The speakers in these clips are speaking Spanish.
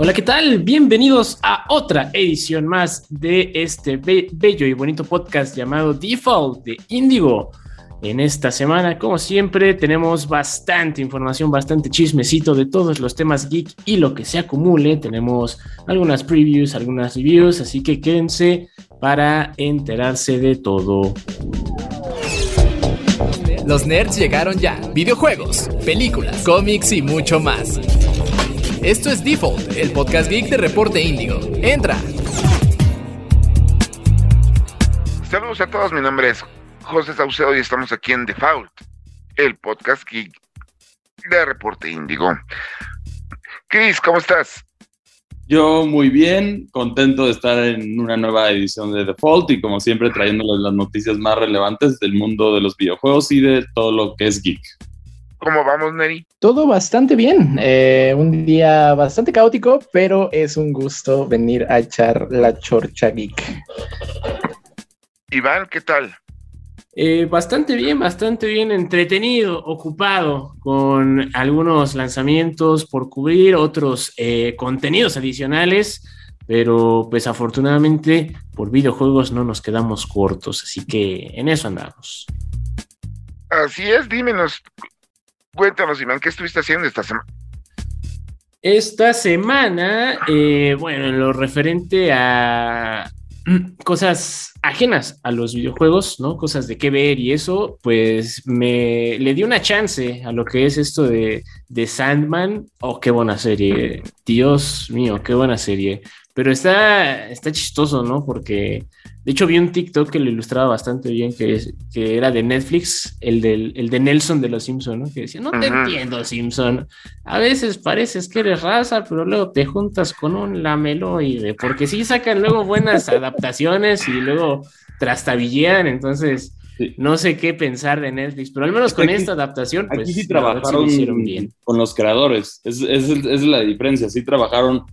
Hola, ¿qué tal? Bienvenidos a otra edición más de este bello y bonito podcast llamado Default de Indigo. En esta semana, como siempre, tenemos bastante información, bastante chismecito de todos los temas geek y lo que se acumule. Tenemos algunas previews, algunas reviews, así que quédense para enterarse de todo. Los nerds llegaron ya. Videojuegos, películas, cómics y mucho más. Esto es Default, el podcast geek de Reporte Índigo. Entra. Saludos a todos, mi nombre es José Saucedo y estamos aquí en Default, el podcast geek de Reporte Índigo. Chris, ¿cómo estás? Yo muy bien, contento de estar en una nueva edición de Default y como siempre trayéndoles las noticias más relevantes del mundo de los videojuegos y de todo lo que es geek. ¿Cómo vamos, Neri? Todo bastante bien. Eh, un día bastante caótico, pero es un gusto venir a echar la chorcha geek. Iván, ¿qué tal? Eh, bastante bien, bastante bien entretenido, ocupado con algunos lanzamientos por cubrir, otros eh, contenidos adicionales, pero pues afortunadamente por videojuegos no nos quedamos cortos, así que en eso andamos. Así es, dímenos, cuéntanos, Iván, ¿qué estuviste haciendo esta semana? Esta semana, eh, bueno, en lo referente a cosas ajenas a los videojuegos, ¿no? Cosas de qué ver y eso, pues me le di una chance a lo que es esto de, de Sandman. Oh, qué buena serie. Dios mío, qué buena serie. Pero está, está chistoso, ¿no? Porque de hecho vi un TikTok que lo ilustraba bastante bien, que, es, que era de Netflix, el, del, el de Nelson de los Simpson, ¿no? Que decía, no te entiendo, Simpson. A veces pareces que eres raza, pero luego te juntas con un lameloide, porque sí sacan luego buenas adaptaciones y luego trastabillean, entonces... No sé qué pensar de Netflix, pero al menos con esta adaptación, pues aquí sí trabajaron bien. con los creadores. Es, es, es la diferencia. Sí trabajaron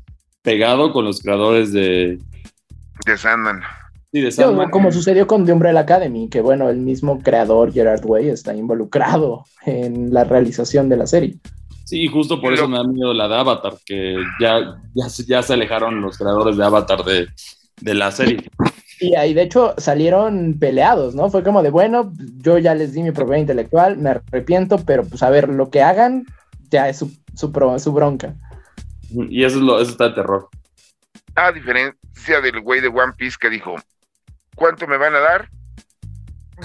pegado con los creadores de... De Sandman. Sí, de Sandman. como sucedió con The Umbrella Academy, que bueno, el mismo creador Gerard Way está involucrado en la realización de la serie. Sí, justo por eso me da miedo la de Avatar, que ya, ya, ya se alejaron los creadores de Avatar de, de la serie. Y ahí de hecho salieron peleados, ¿no? Fue como de, bueno, yo ya les di mi propiedad intelectual, me arrepiento, pero pues a ver, lo que hagan ya es su, su, su bronca. Y eso, es lo, eso está de terror. A diferencia del güey de One Piece que dijo, ¿cuánto me van a dar?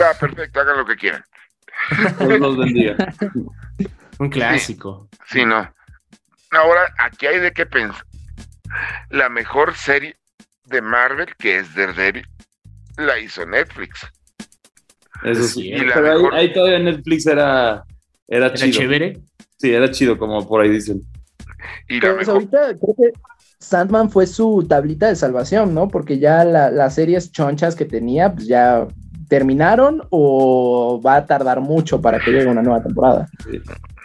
Va, perfecto, hagan lo que quieran. los bendiga. Un clásico. Sí, no. Ahora, aquí hay de qué pensar. La mejor serie de Marvel, que es Daredevil, la hizo Netflix. Eso sí. Pero ahí, todavía Netflix era, era, ¿Era chido. chévere? Sí, era chido, como por ahí dicen. Y pues ahorita creo que Sandman fue su tablita de salvación, ¿no? Porque ya las series chonchas que tenía, pues ya terminaron o va a tardar mucho para que llegue una nueva temporada.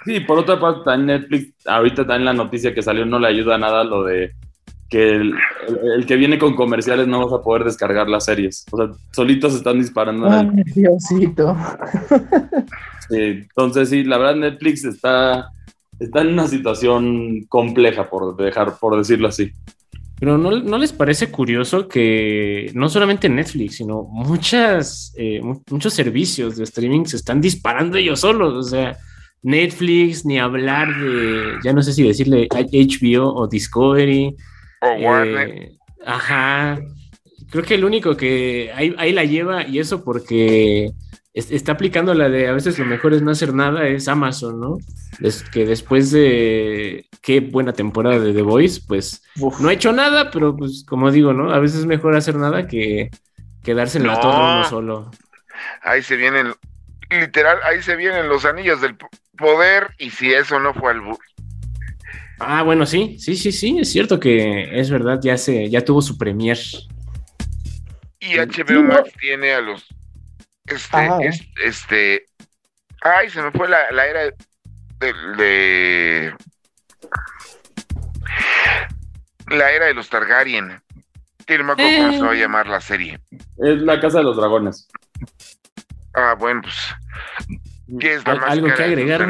Sí, por otra parte, en Netflix, ahorita está en la noticia que salió, no le ayuda nada lo de que el, que viene con comerciales no vas a poder descargar las series. O sea, solitos están disparando. Ay, Diosito. Sí, entonces sí, la verdad Netflix está está en una situación compleja, por, dejar, por decirlo así. Pero ¿no, ¿no, les parece curioso que no solamente Netflix, sino muchas, eh, muchos servicios de streaming se están disparando ellos solos? O sea, Netflix, ni hablar de, ya no sé si decirle HBO o Discovery. O Warner. Eh, ajá. Creo que el único que ahí, ahí la lleva, y eso porque está aplicando la de a veces lo mejor es no hacer nada, es Amazon, ¿no? Es que después de qué buena temporada de The Voice, pues no ha hecho nada, pero pues como digo, ¿no? A veces es mejor hacer nada que quedarse en la torre uno solo. Ahí se vienen, literal, ahí se vienen los anillos del poder y si eso no fue al Ah, bueno, sí, sí, sí, sí, es cierto que es verdad, ya se, ya tuvo su premier. Y HBO Max tiene a los este, este, ay, se me fue la, la era de, la era de los Targaryen. Tiene más cómo se va a llamar la serie. Es la Casa de los Dragones. Ah, bueno, pues. ¿Qué es la ¿Algo que agregar,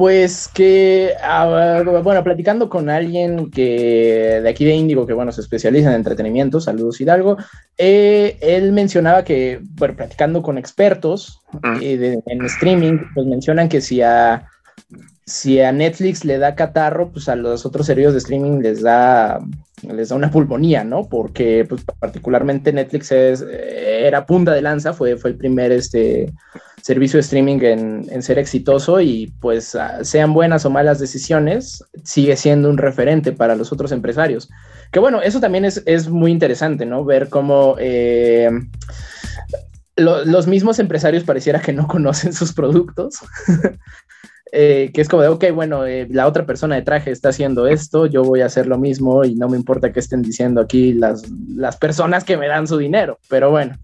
Pues que, ah, bueno, platicando con alguien que de aquí de Índigo, que bueno, se especializa en entretenimiento, saludos Hidalgo, eh, él mencionaba que, bueno, platicando con expertos eh, en streaming, pues mencionan que si a, si a Netflix le da catarro, pues a los otros servicios de streaming les da, les da una pulmonía, ¿no? Porque, pues particularmente Netflix es, era punta de lanza, fue, fue el primer, este servicio de streaming en, ser exitoso y pues ah, sean buenas o malas decisiones, sigue siendo un referente para los otros empresarios. Que bueno, eso también es, muy interesante, ¿no? Ver cómo eh, los mismos empresarios pareciera que no conocen sus productos. Eh, que es como de, ok, bueno, eh, la otra persona de traje está haciendo esto, yo voy a hacer lo mismo y no me importa qué estén diciendo aquí las, las personas que me dan su dinero, pero bueno.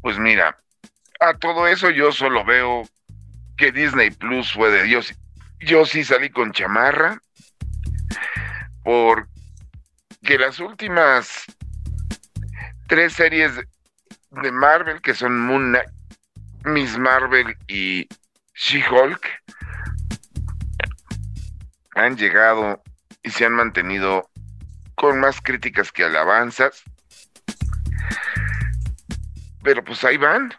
Pues mira, a todo eso yo solo veo que Disney Plus fue de Dios. Yo sí salí con chamarra porque las últimas tres series de Marvel, que son Moon Knight, Miss Marvel y She-Hulk, han llegado y se han mantenido con más críticas que alabanzas. Pero pues ahí van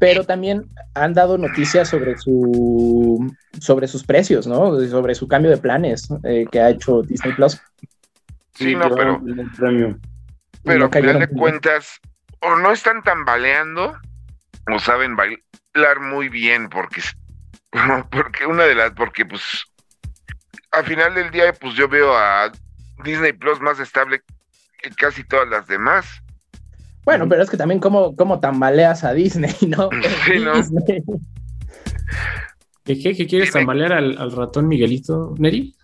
pero también han dado noticias sobre su sobre sus precios, ¿no? Sobre su cambio de planes eh, que ha hecho Disney Plus. Sí, no, pero pero al final de cuentas o no están tambaleando o saben bailar muy bien porque porque una de las porque pues al final del día pues yo veo a Disney Plus más estable que casi todas las demás. Bueno, pero es que también como, como tambaleas a Disney, ¿no? Sí, ¿no? ¿Qué, qué, quieres tambalear al, ratón Miguelito, Neri?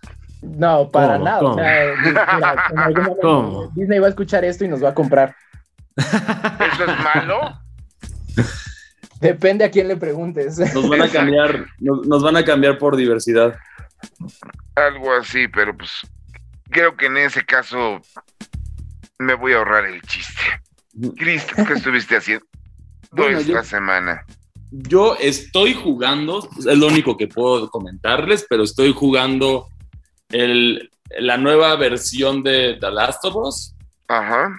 No, para nada. O sea, Disney va a escuchar esto y nos va a comprar. ¿Eso es malo? Depende a quién le preguntes. Nos van a cambiar, nos van a cambiar por diversidad. Algo así, pero pues creo que en ese caso me voy a ahorrar el chiste. Cristo, ¿qué estuviste haciendo esta semana? Yo estoy jugando, es lo único que puedo comentarles, pero estoy jugando el, la nueva versión de The Last of Us. Ajá.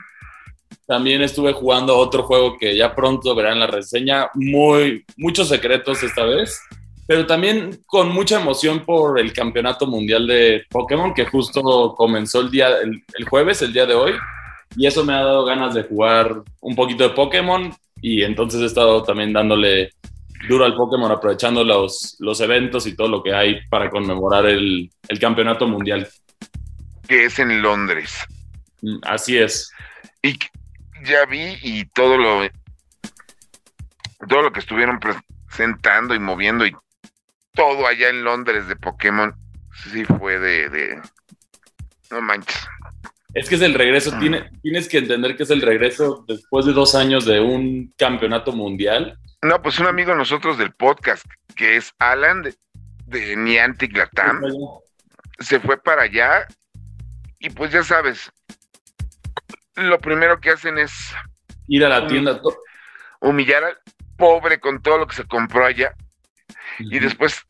También estuve jugando otro juego que ya pronto verán la reseña, muy, muchos secretos esta vez, pero también con mucha emoción por el campeonato mundial de Pokémon que justo comenzó el día, el jueves, el día de hoy y eso me ha dado ganas de jugar un poquito de Pokémon y entonces he estado también dándole duro al Pokémon aprovechando los, los eventos y todo lo que hay para conmemorar el, campeonato mundial. Que es en Londres. Mm, así es. Y ya vi y todo lo todo lo que estuvieron presentando y moviendo y todo allá en Londres de Pokémon sí fue de, de no manches es que es el regreso, ah. tiene, tienes que entender que es el regreso después de dos años de un campeonato mundial. No, pues un amigo de nosotros del podcast, que es Alan de, de Niantic Latam, se fue para allá y pues ya sabes, lo primero que hacen es ir a la tienda, humillar al pobre con todo lo que se compró allá. Y después,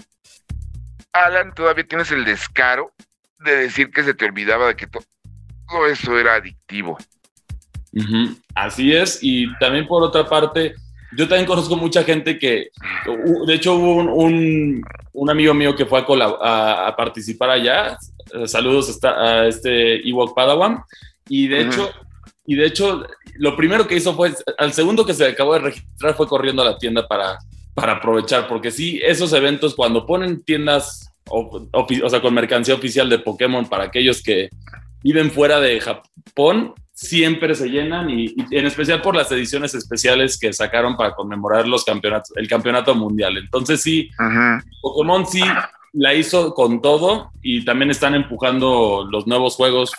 Alan, todavía tienes el descaro de decir que se te olvidaba de que todo eso era adictivo. Así es, y también por otra parte, yo también conozco mucha gente que, de hecho hubo un, amigo mío que fue a, participar allá, saludos a este Ewok Padawan, y de hecho, y de hecho, lo primero que hizo fue, al segundo que se acabó de registrar fue corriendo a la tienda para, para aprovechar, porque sí, esos eventos cuando ponen tiendas, o sea, con mercancía oficial de Pokémon para aquellos que, viven fuera de Japón siempre se llenan y, en especial por las ediciones especiales que sacaron para conmemorar los campeonatos, el campeonato mundial. Entonces sí, Pokémon sí la hizo con todo y también están empujando los nuevos juegos.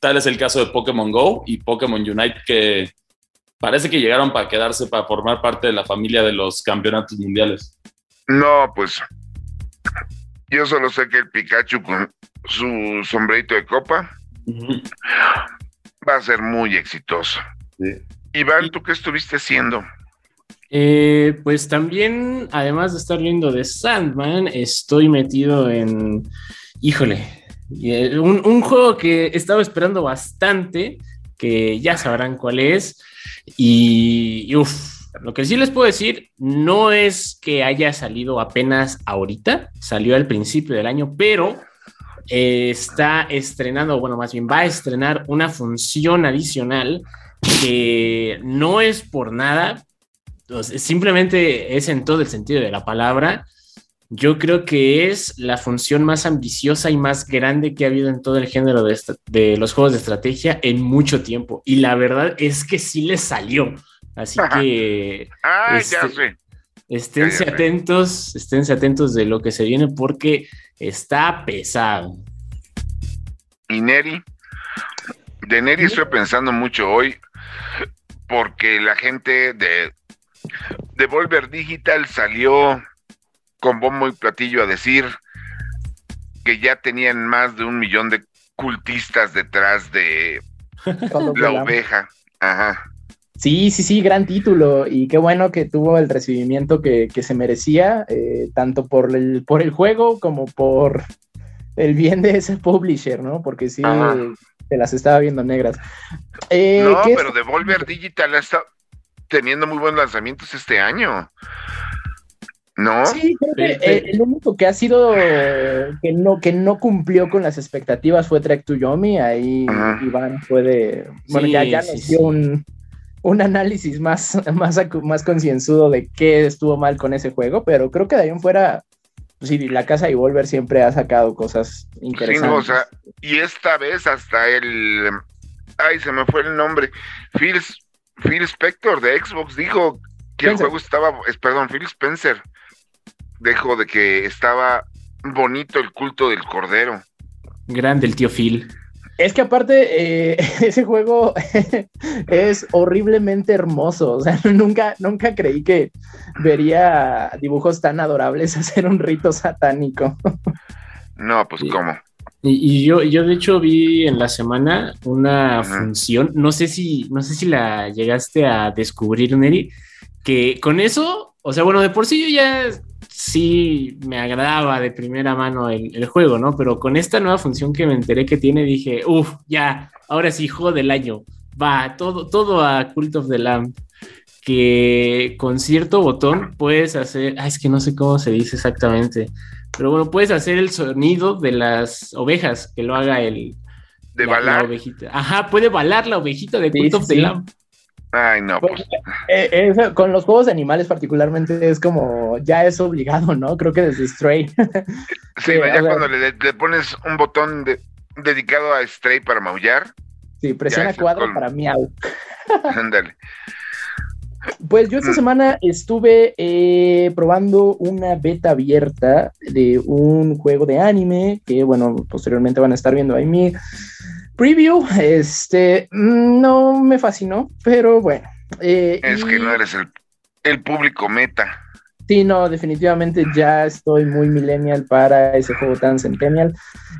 tal es el caso de Pokémon Go y Pokémon Unite que parece que llegaron para quedarse, para formar parte de la familia de los campeonatos mundiales. No, pues yo solo sé que el Pikachu con su sombrerito de copa va a ser muy exitoso. Iván, ¿tú qué estuviste haciendo? Eh, pues también, además de estar viendo de Sandman, estoy metido en, híjole, eh, un, un juego que estaba esperando bastante, que ya sabrán cuál es, y, uff, lo que sí les puedo decir no es que haya salido apenas ahorita, salió al principio del año, pero eh, está estrenando, bueno, más bien va a estrenar una función adicional que no es por nada, simplemente es en todo el sentido de la palabra. Yo creo que es la función más ambiciosa y más grande que ha habido en todo el género de, de los juegos de estrategia en mucho tiempo. Y la verdad es que sí le salió. Así que. Ah, ya este, sé. Esténse atentos, esténse atentos de lo que se viene porque está pesado. ¿Y Neri? De Neri estoy pensando mucho hoy porque la gente de, de Volver Digital salió con bombo y platillo a decir que ya tenían más de un millón de cultistas detrás de la oveja. Ajá. Sí, sí, sí, gran título y qué bueno que tuvo el recibimiento que, se merecía, eh, tanto por el, por el juego como por el bien de ese publisher, ¿no? Porque sí, se las estaba viendo negras. Eh, no, pero Devolver Digital está teniendo muy buenos lanzamientos este año. ¿No? Sí, creo que el único que ha sido que no, que no cumplió con las expectativas fue Trek to Yomi. Ahí Iván puede. Bueno, ya, ya nos dio un, un análisis más, más, más concienzudo de qué estuvo mal con ese juego, pero creo que de ahí en fuera, pues sí, la casa y Volver siempre ha sacado cosas interesantes. Sí, o sea, y esta vez hasta el, ay, se me fue el nombre, Phil, Phil Spector de Xbox dijo que el juego estaba, perdón, Phil Spencer dijo de que estaba bonito el culto del cordero. Grande el tío Phil. Es que aparte, eh, ese juego es horriblemente hermoso. O sea, nunca, nunca creí que vería dibujos tan adorables hacer un rito satánico. No, pues cómo. Y, yo, yo de hecho vi en la semana una función, no sé si, no sé si la llegaste a descubrir, Neri, que con eso, o sea, bueno, de por sí yo ya sí me agradaba de primera mano el, juego, ¿no? Pero con esta nueva función que me enteré que tiene, dije, uff, ya, ahora sí, juego del año. Va, todo, todo a Cult of the Lamb. Que con cierto botón puedes hacer, ah, es que no sé cómo se dice exactamente, pero bueno, puedes hacer el sonido de las ovejas, que lo haga el... De balar. ovejita. Ajá, puede balar la ovejita de Cult of the Lamb. Ay, no, pues. Eh, con los juegos de animales particularmente es como, ya es obligado, ¿no? Creo que desde Stray. sí, ya cuando le, pones un botón dedicado a Stray para maullar. Sí, presiona cuadro para miau. Ándale. Pues yo esta mm. semana estuve eh, probando una beta abierta de un juego de anime que, bueno, posteriormente van a estar viendo ahí mi Preview, este, no me fascinó, pero bueno. Eh, es que no eres el, público meta. Sí, no, definitivamente ya estoy muy millennial para ese juego tan centennial.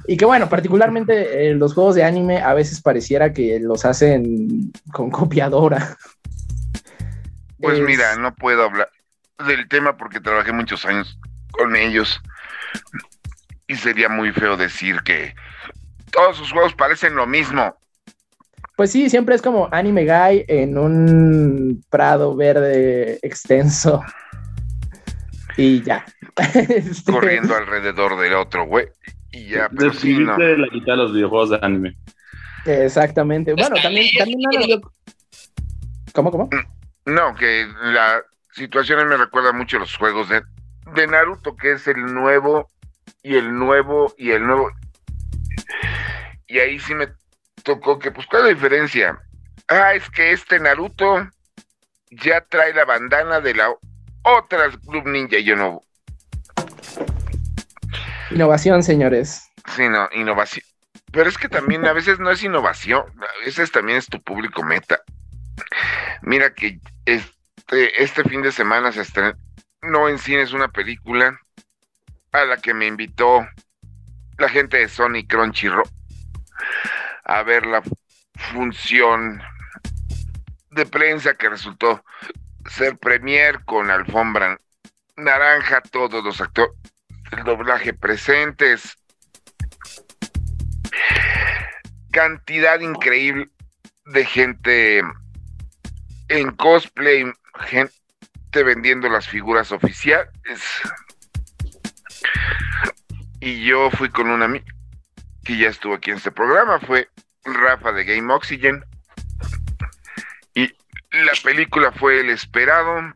Y que bueno, particularmente eh, los juegos de anime a veces pareciera que los hacen con copiadora. Pues mira, no puedo hablar del tema porque trabajé muchos años con ellos. Y sería muy feo decir que todos sus juegos parecen lo mismo. Pues sí, siempre es como anime guy en un prado verde extenso. Y ya. Este, Corriendo alrededor del otro, güey. Y ya, pero sí, no. la quita de los videojuegos de anime. Exactamente. Bueno, también, también ¿Cómo, cómo? No, que la situación me recuerda mucho a los juegos de, de Naruto, que es el nuevo y el nuevo y el nuevo y ahí sí me tocó que, pues, ¿cuál es la diferencia? Ah, es que este Naruto ya trae la bandana de la otra Club Ninja y yo no. Innovación, señores. Sí, no, innovación. Pero es que también a veces no es innovación, a veces también es tu público meta. Mira que este, este fin de semana se estrenó en cines una película a la que me invitó la gente de Sony Crunchyroll a ver la función de prensa que resultó ser premier con alfombra naranja, todos los actores, el doblaje presentes, cantidad increíble de gente en cosplay, gente vendiendo las figuras oficiales. Y yo fui con un amigo que ya estuvo aquí en este programa, fue Rafa de Game Oxygen. Y la película fue el esperado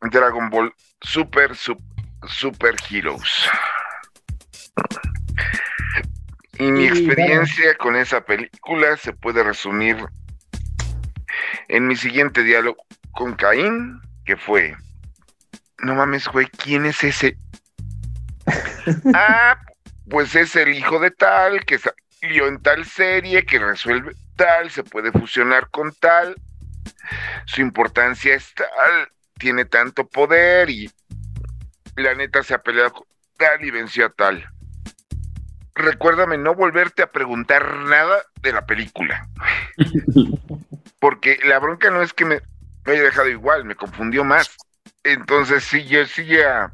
Dragon Ball Super Super, Heroes. Y mi experiencia con esa película se puede resumir en mi siguiente diálogo con Caín, que fue, no mames, güey, ¿quién es ese? ah, pues es el hijo de tal, que salió en tal serie, que resuelve tal, se puede fusionar con tal, su importancia es tal, tiene tanto poder y la neta se ha peleado con tal y venció a tal. Recuérdame no volverte a preguntar nada de la película. Porque la bronca no es que me, haya dejado igual, me confundió más. Entonces sí, yo sí ya,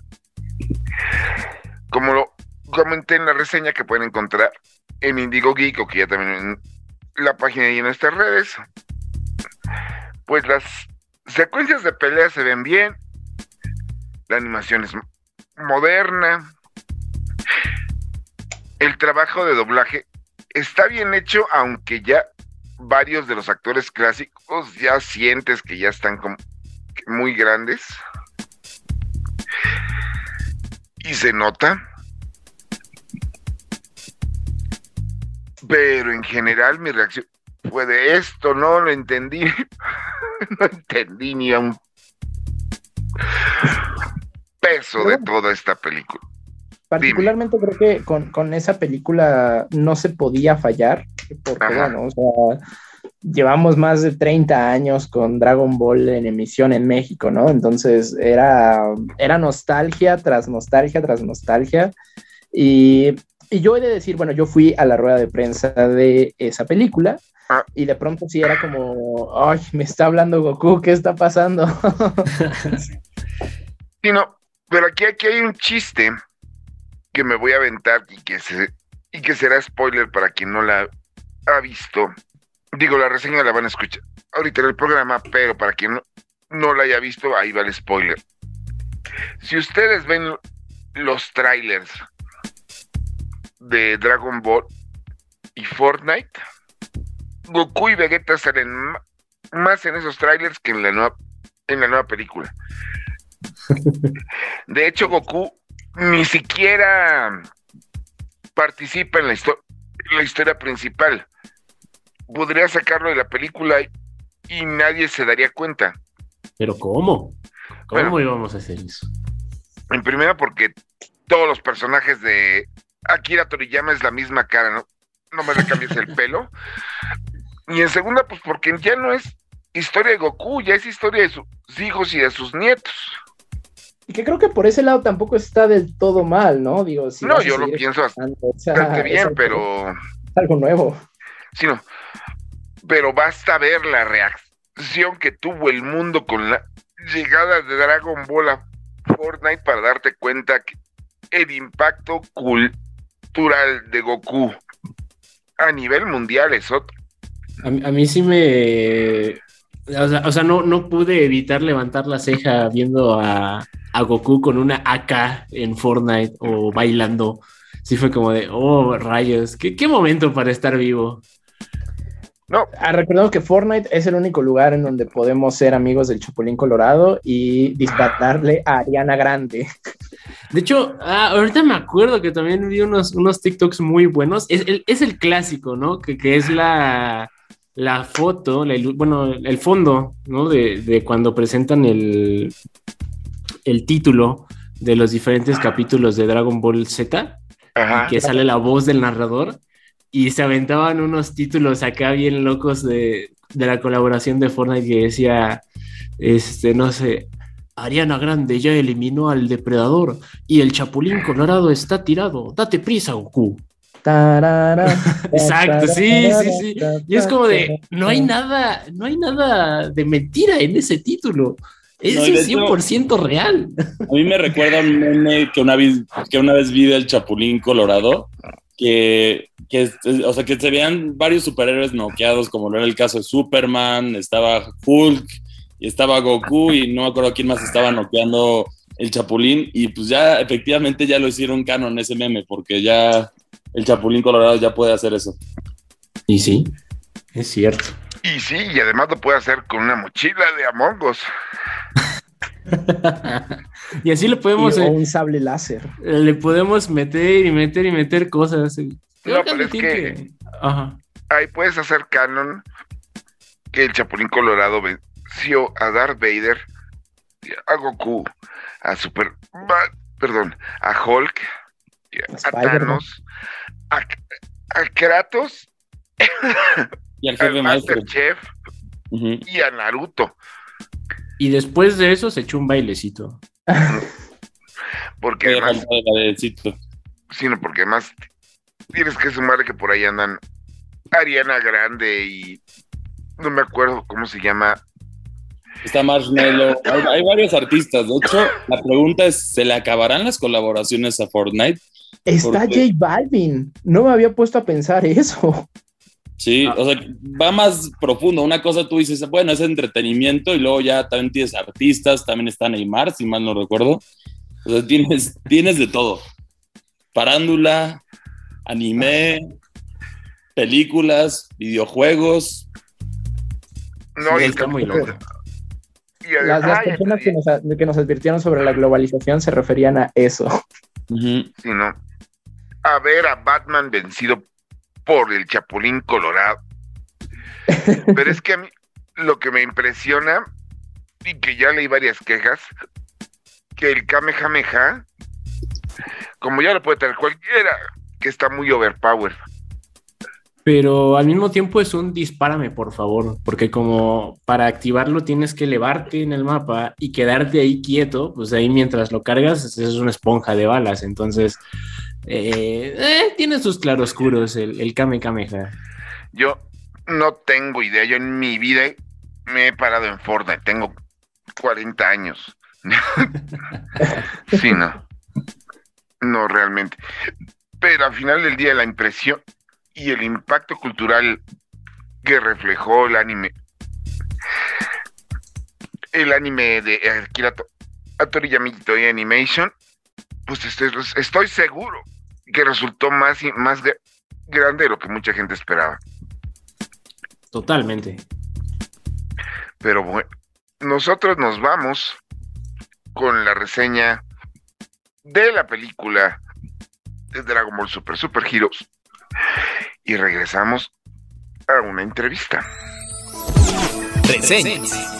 como lo comenté en la reseña que pueden encontrar en Indigo Geek o que ya también en la página y en nuestras redes, pues las secuencias de pelea se ven bien, la animación es moderna, el trabajo de doblaje está bien hecho, aunque ya varios de los actores clásicos ya sientes que ya están como muy grandes. Y se nota. Pero en general mi reacción fue de esto, no lo entendí. no entendí ni a un peso de toda esta película. Particularmente creo que con, esa película no se podía fallar, porque bueno, o sea, llevamos más de 30 años con Dragon Ball en emisión en México, ¿no? Entonces era, era nostalgia tras nostalgia tras nostalgia. Y, yo he de decir, bueno, yo fui a la rueda de prensa de esa película. Ah. Y de pronto sí era como, ay, me está hablando Goku, ¿qué está pasando? sí, no, pero aquí, aquí hay un chiste que me voy a aventar y que, se, y que será spoiler para quien no la ha visto. Digo, la reseña la van a escuchar ahorita en el programa, pero para quien no, no la haya visto, ahí va el spoiler. Si ustedes ven los trailers de Dragon Ball y Fortnite, Goku y Vegeta salen más en esos trailers que en la nueva, en la nueva película. De hecho, Goku ni siquiera participa en la, la historia principal. Podría sacarlo de la película y, nadie se daría cuenta. ¿Pero cómo? ¿Cómo íbamos a hacer eso? En primera, porque todos los personajes de Akira Toriyama es la misma cara, ¿no? No me le cambies el pelo. Y en segunda, pues porque ya no es historia de Goku, ya es historia de sus hijos y de sus nietos. Y que creo que por ese lado tampoco está del todo mal, ¿no? Digo, si no, yo lo pienso bastante bien, pero. Algo nuevo. Sí, no. Pero basta ver la reacción que tuvo el mundo con la llegada de Dragon Ball a Fortnite para darte cuenta que el impacto cultural de Goku a nivel mundial es otro. A, a mí sí me. O sea, no, no pude evitar levantar la ceja viendo a, a Goku con una AK en Fortnite o bailando. Sí fue como de, oh, rayos, qué, qué momento para estar vivo. No. Ah, recordemos que Fortnite es el único lugar en donde podemos ser amigos del Chapulín Colorado y dispararle a Ariana Grande. De hecho, ah, ahorita me acuerdo que también vi unos, unos TikToks muy buenos. Es el, es el clásico, ¿no? Que, que es la, la foto, bueno, el fondo, ¿no? De, de cuando presentan el, el título de los diferentes capítulos de Dragon Ball Z, que sale la voz del narrador, y se aventaban unos títulos acá bien locos de, la colaboración de Fortnite que decía, este, no sé, Ariana Grande ya eliminó al depredador y el Chapulín Colorado está tirado. Date prisa, Goku. Exacto, sí, sí, sí. Y es como de, no hay nada, no hay nada de mentira en ese título. Es 100% real. A mí me recuerda un meme que una vez, que una vez vi del Chapulín Colorado, que, que, o sea, que se veían varios superhéroes noqueados, como lo era el caso de Superman, estaba Hulk, y estaba Goku, y no me acuerdo quién más estaba noqueando el Chapulín, y pues ya efectivamente ya lo hicieron canon ese meme, porque ya el Chapulín Colorado ya puede hacer eso. Y sí, es cierto. Y sí, y además lo puede hacer con una mochila de Among Us. y así le podemos. o un sable láser. Le podemos meter y meter y meter cosas. no, pero es que. Ajá. Ahí puedes hacer canon que el Chapulín Colorado venció a Darth Vader, a Goku, a Super. Perdón, a Hulk, a Thanos, a, Kratos. Y al jefe Master Chef y a Naruto. Y después de eso se echó un bailecito. porque además. Sí, no, porque además tienes que sumar que por ahí andan Ariana Grande y no me acuerdo cómo se llama. Está Marshmello. Hay, hay, varios artistas. De hecho, la pregunta es: ¿se le acabarán las colaboraciones a Fortnite? Está J Balvin. No me había puesto a pensar eso. Sí, ah. o sea, va más profundo. Una cosa tú dices, bueno, es entretenimiento y luego ya también tienes artistas, también está Neymar, si mal no recuerdo. O sea, tienes, tienes de todo. Parándula, anime, películas, videojuegos. No, y está muy loco. Las, personas que nos, que nos, advirtieron sobre la globalización se referían a eso. Sí, no. A ver a Batman vencido por el Chapulín Colorado. Pero es que a mí lo que me impresiona, y que ya leí varias quejas, que el Kamehameha, como ya lo puede tener cualquiera, que está muy overpowered. Pero al mismo tiempo es un dispárame, por favor, porque como para activarlo tienes que elevarte en el mapa y quedarte ahí quieto, pues ahí mientras lo cargas es una esponja de balas, entonces eh, eh, tiene sus claroscuros el, el Kame Kameha. Yo no tengo idea. Yo en mi vida me he parado en Fortnite. Tengo 40 años. sí, no. No, realmente. Pero al final del día, la impresión y el impacto cultural que reflejó el anime. El anime de Akira Toriyama y Animation, pues estoy, estoy seguro que resultó más, más grande de lo que mucha gente esperaba. Totalmente. Pero bueno, nosotros nos vamos con la reseña de la película de Dragon Ball Super Super Heroes y regresamos a una entrevista. Reseñas.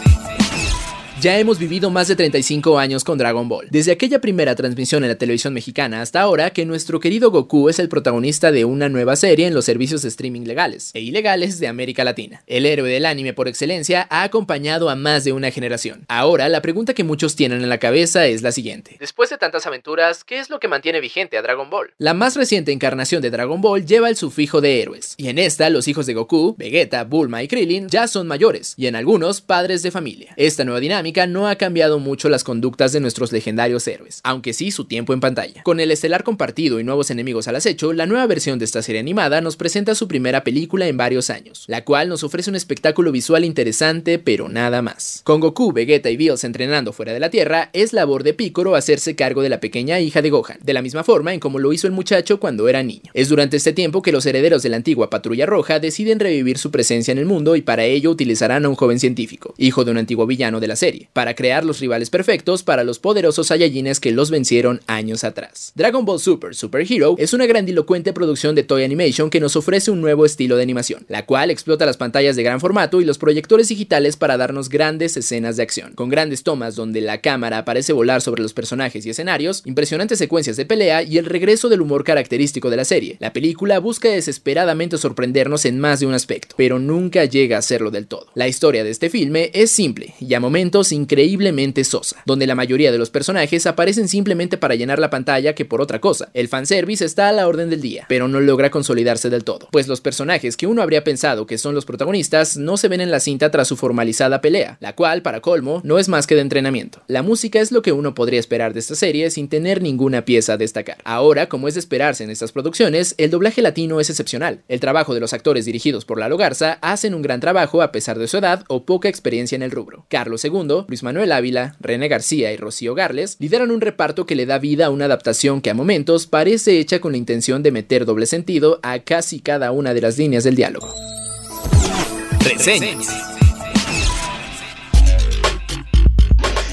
Ya hemos vivido más de 35 años con Dragon Ball, desde aquella primera transmisión en la televisión mexicana hasta ahora que nuestro querido Goku es el protagonista de una nueva serie en los servicios de streaming legales e ilegales de América Latina. El héroe del anime por excelencia ha acompañado a más de una generación. Ahora, la pregunta que muchos tienen en la cabeza es la siguiente. Después de tantas aventuras, ¿qué es lo que mantiene vigente a Dragon Ball? La más reciente encarnación de Dragon Ball lleva el sufijo de héroes, y en esta los hijos de Goku, Vegeta, Bulma y Krillin ya son mayores, y en algunos padres de familia. Esta nueva dinámica no ha cambiado mucho las conductas de nuestros legendarios héroes, aunque sí su tiempo en pantalla. Con el estelar compartido y nuevos enemigos al acecho, la nueva versión de esta serie animada nos presenta su primera película en varios años, la cual nos ofrece un espectáculo visual interesante, pero nada más. Con Goku, Vegeta y Bills entrenando fuera de la Tierra, es labor de Piccolo hacerse cargo de la pequeña hija de Gohan, de la misma forma en como lo hizo el muchacho cuando era niño. Es durante este tiempo que los herederos de la antigua Patrulla Roja deciden revivir su presencia en el mundo y para ello utilizarán a un joven científico, hijo de un antiguo villano de la serie para crear los rivales perfectos para los poderosos Saiyajines que los vencieron años atrás. Dragon Ball Super Super Hero es una grandilocuente producción de Toy Animation que nos ofrece un nuevo estilo de animación, la cual explota las pantallas de gran formato y los proyectores digitales para darnos grandes escenas de acción, con grandes tomas donde la cámara aparece volar sobre los personajes y escenarios, impresionantes secuencias de pelea y el regreso del humor característico de la serie. La película busca desesperadamente sorprendernos en más de un aspecto, pero nunca llega a hacerlo del todo. La historia de este filme es simple y a momentos increíblemente sosa, donde la mayoría de los personajes aparecen simplemente para llenar la pantalla que por otra cosa. El fanservice está a la orden del día, pero no logra consolidarse del todo, pues los personajes que uno habría pensado que son los protagonistas no se ven en la cinta tras su formalizada pelea, la cual, para colmo, no es más que de entrenamiento. La música es lo que uno podría esperar de esta serie sin tener ninguna pieza a destacar. Ahora, como es de esperarse en estas producciones, el doblaje latino es excepcional. El trabajo de los actores dirigidos por Lalo Garza hacen un gran trabajo a pesar de su edad o poca experiencia en el rubro. Carlos II, Luis Manuel Ávila, René García y Rocío Garles lideran un reparto que le da vida a una adaptación que a momentos parece hecha con la intención de meter doble sentido a casi cada una de las líneas del diálogo.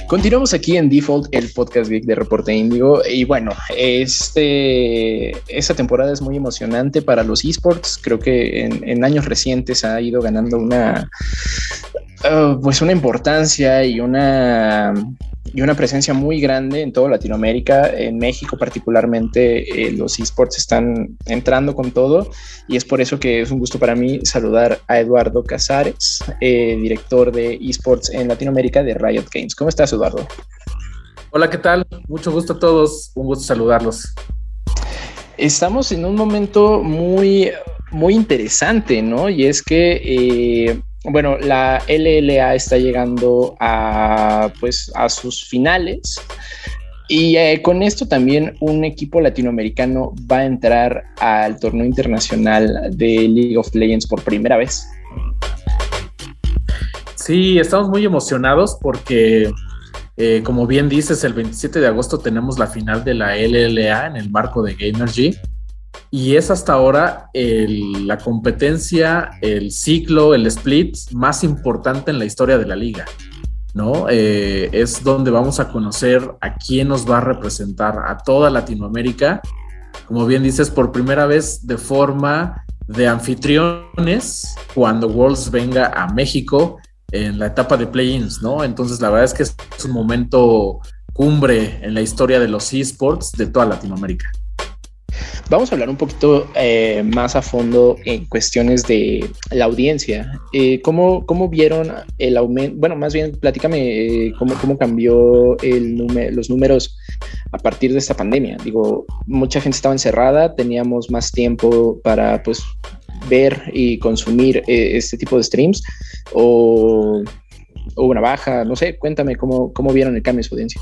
Continuamos aquí en Default, el podcast geek de Reporte Índigo. Y bueno, este, esta temporada es muy emocionante para los esports. Creo que en, años recientes ha ido ganando una, uh, pues una importancia y una y una presencia muy grande en toda Latinoamérica, en México particularmente, eh, los esports están entrando con todo y es por eso que es un gusto para mí saludar a Eduardo Casares, eh, director de esports en Latinoamérica de Riot Games. ¿Cómo estás, Eduardo? Hola, ¿qué tal? Mucho gusto a todos, un gusto saludarlos. Estamos en un momento muy, muy interesante, ¿no? Y es que... Eh, bueno, la LLA está llegando a, pues, a sus finales. Y eh, con esto también un equipo latinoamericano va a entrar al torneo internacional de League of Legends por primera vez. Sí, estamos muy emocionados porque, eh, como bien dices, el 27 de agosto tenemos la final de la LLA en el marco de Gamergy y es hasta ahora la competencia, el ciclo, el split más importante en la historia de la liga. ¿no? Eh, es donde vamos a conocer a quién nos va a representar a toda Latinoamérica. Como bien dices, por primera vez de forma de anfitriones cuando Worlds venga a México en la etapa de play-ins, ¿no? Entonces, la verdad es que es un momento cumbre en la historia de los esports de toda Latinoamérica. Vamos a hablar un poquito eh, más a fondo en cuestiones de la audiencia. Eh, ¿cómo, ¿cómo, vieron el aumento? Bueno, más bien, platícame eh, cómo, cómo, cambió el los números a partir de esta pandemia. Digo, mucha gente estaba encerrada, teníamos más tiempo para pues ver y consumir este tipo de streams o, o, una baja, no sé, cuéntame cómo, cómo vieron el cambio de su audiencia.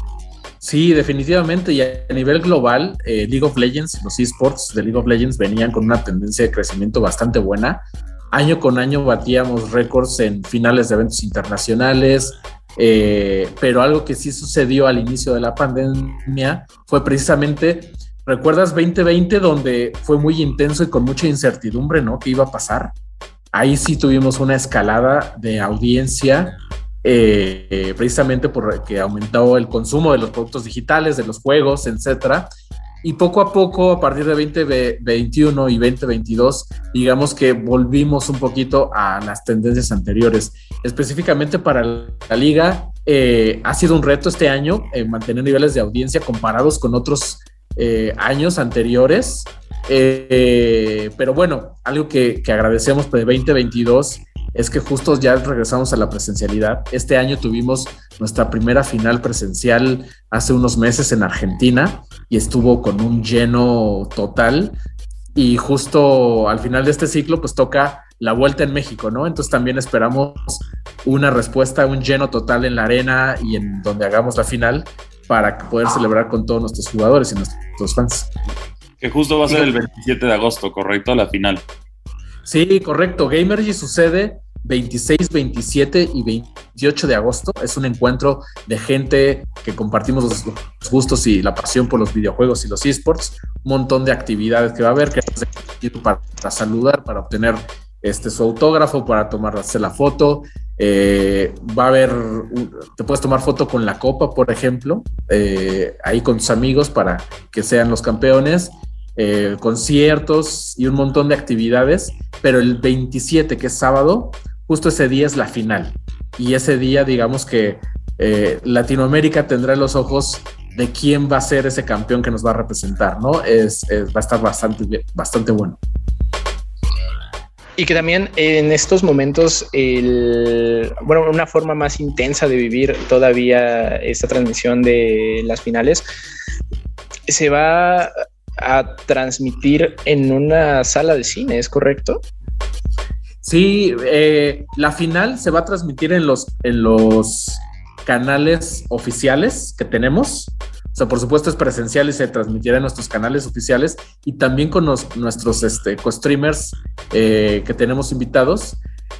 Sí, definitivamente. Y a nivel global, eh, League of Legends, los esports de League of Legends venían con una tendencia de crecimiento bastante buena. Año con año batíamos récords en finales de eventos internacionales, eh, pero algo que sí sucedió al inicio de la pandemia fue precisamente, ¿recuerdas 2020 donde fue muy intenso y con mucha incertidumbre, ¿no? ¿Qué iba a pasar? Ahí sí tuvimos una escalada de audiencia eh, precisamente porque aumentó el consumo de los productos digitales, de los juegos, etcétera. Y poco a poco, a partir de 2021 y 2022, digamos que volvimos un poquito a las tendencias anteriores. Específicamente para la liga, eh, ha sido un reto este año eh, mantener niveles de audiencia comparados con otros años anteriores. pero bueno, algo que, que agradecemos de 2022 es que justo ya regresamos a la presencialidad. Este año tuvimos nuestra primera final presencial hace unos meses en Argentina y estuvo con un lleno total. Y justo al final de este ciclo, pues toca la vuelta en México, ¿no? Entonces también esperamos una respuesta, un lleno total en la arena y en donde hagamos la final para poder celebrar con todos nuestros jugadores y nuestros fans. Que justo va a ser el 27 de agosto, ¿correcto? La final. Sí, correcto. Gamergy sucede 26, 27 y 28 de agosto. Es un encuentro de gente que compartimos los, gustos y la pasión por los videojuegos y los esports. Un montón de actividades que va a haber que para, para saludar, para obtener este, su autógrafo, para tomarse la foto. Eh, va a haber, te puedes tomar foto con la copa, por ejemplo, eh, ahí con tus amigos para que sean los campeones. Eh, conciertos y un montón de actividades, pero el 27, que es sábado, justo ese día es la final. Y ese día, digamos que eh, Latinoamérica tendrá los ojos de quién va a ser ese campeón que nos va a representar, ¿no? Es, va a estar bastante, bastante bueno. Y que también en estos momentos, el, bueno, una forma más intensa de vivir todavía esta transmisión de las finales se va a transmitir en una sala de cine, ¿es correcto? Sí, eh, la final se va a transmitir en los, en los canales oficiales que tenemos. O sea, por supuesto es presencial y se transmitirá en nuestros canales oficiales y también con nuestros este, co-streamers eh, que tenemos invitados.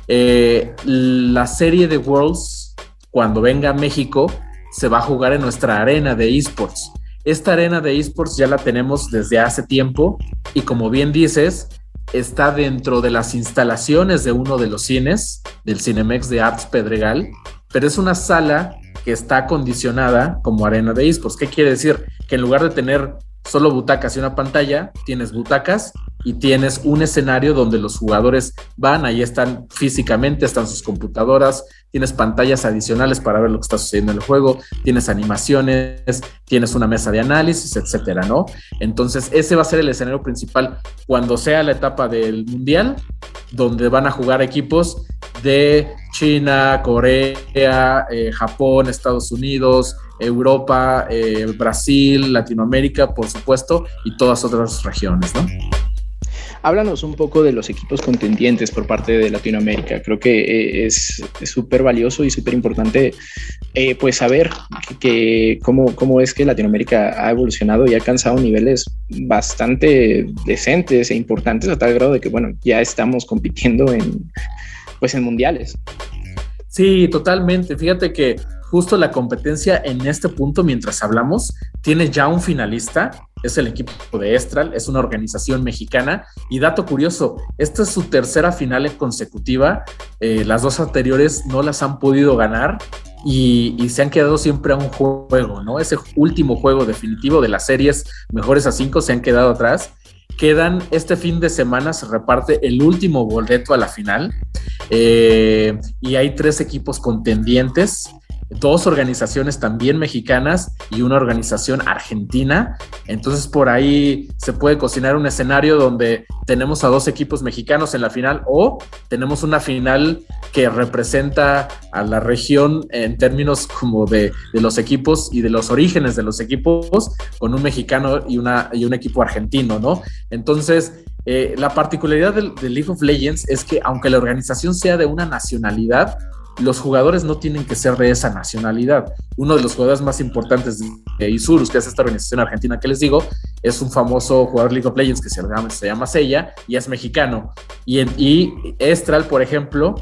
Eh, la serie de Worlds, cuando venga a México, se va a jugar en nuestra arena de esports. Esta arena de esports ya la tenemos desde hace tiempo y como bien dices, está dentro de las instalaciones de uno de los cines, del Cinemex de Arts Pedregal, pero es una sala que está acondicionada como arena de esports. ¿Qué quiere decir? Que en lugar de tener solo butacas y una pantalla, tienes butacas y tienes un escenario donde los jugadores van, ahí están físicamente, están sus computadoras, tienes pantallas adicionales para ver lo que está sucediendo en el juego, tienes animaciones, tienes una mesa de análisis, etcétera, ¿no? Entonces, ese va a ser el escenario principal cuando sea la etapa del Mundial, donde van a jugar equipos de China, Corea, eh, Japón, Estados Unidos, Europa, eh, Brasil, Latinoamérica, por supuesto, y todas otras regiones, ¿no? Háblanos un poco de los equipos contendientes por parte de Latinoamérica. Creo que eh, es súper valioso y súper importante pues saber que, cómo, cómo es que Latinoamérica ha evolucionado y ha alcanzado niveles bastante decentes e importantes a tal grado de que, bueno, ya estamos compitiendo en, pues, en mundiales. Sí, totalmente. Fíjate que justo la competencia en este punto, mientras hablamos, tiene ya un finalista, es el equipo de Estral, es una organización mexicana. Y dato curioso, esta es su tercera final consecutiva, eh, las dos anteriores no las han podido ganar. Y, y, se han quedado siempre a un juego, ¿no? Ese último juego definitivo de las series mejores a cinco se han quedado atrás. Quedan este fin de semana, se reparte el último boleto a la final. Eh, y hay tres equipos contendientes dos organizaciones también mexicanas y una organización argentina. Entonces por ahí se puede cocinar un escenario donde tenemos a dos equipos mexicanos en la final o tenemos una final que representa a la región en términos como de, los equipos y de los orígenes de los equipos con un mexicano y, una, y un equipo argentino, ¿no? Entonces... Eh, la particularidad del, del League of Legends es que aunque la organización sea de una nacionalidad, los jugadores no tienen que ser de esa nacionalidad. Uno de los jugadores más importantes de Isurus, que es esta organización argentina que les digo, es un famoso jugador League of Legends que se llama, se llama Sella y es mexicano. Y, y Estral, por ejemplo,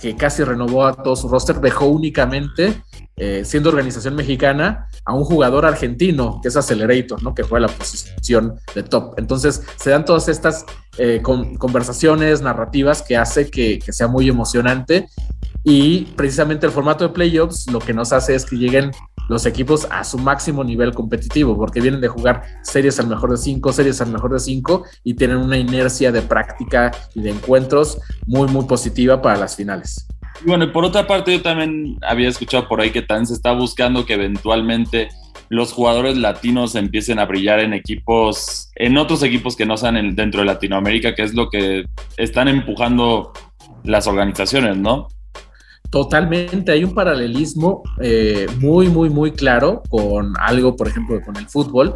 que casi renovó a todo su roster, dejó únicamente, eh, siendo organización mexicana, a un jugador argentino, que es Accelerator, ¿no? que juega la posición de top. Entonces, se dan todas estas eh, conversaciones narrativas que hace que, que sea muy emocionante y precisamente el formato de playoffs lo que nos hace es que lleguen los equipos a su máximo nivel competitivo, porque vienen de jugar series al mejor de cinco, series al mejor de cinco, y tienen una inercia de práctica y de encuentros muy, muy positiva para las finales. Bueno, y por otra parte, yo también había escuchado por ahí que también se está buscando que eventualmente los jugadores latinos empiecen a brillar en equipos, en otros equipos que no sean dentro de Latinoamérica, que es lo que están empujando las organizaciones, ¿no? Totalmente, hay un paralelismo eh, muy, muy, muy claro con algo, por ejemplo, con el fútbol,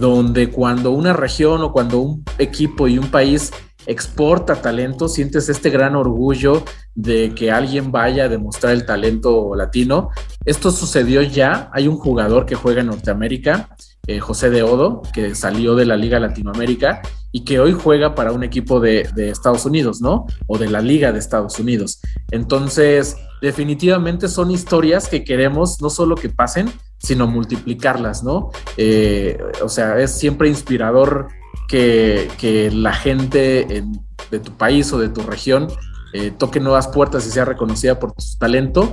donde cuando una región o cuando un equipo y un país exporta talento, sientes este gran orgullo de que alguien vaya a demostrar el talento latino. Esto sucedió ya, hay un jugador que juega en Norteamérica, eh, José de Odo, que salió de la Liga Latinoamérica y que hoy juega para un equipo de, Estados Unidos, ¿no? O de la Liga de Estados Unidos. Entonces, definitivamente son historias que queremos no solo que pasen, sino multiplicarlas, ¿no? Eh, o sea, es siempre inspirador que, la gente de tu país o de tu región eh, toque nuevas puertas y sea reconocida por su talento,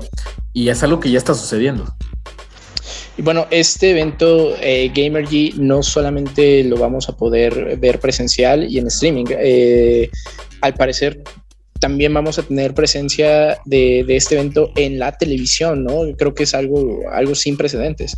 y es algo que ya está sucediendo. Y bueno, este evento eh, GamerG no solamente lo vamos a poder ver presencial y en streaming, eh, al parecer también vamos a tener presencia de, este evento en la televisión, ¿no? Creo que es algo, algo sin precedentes.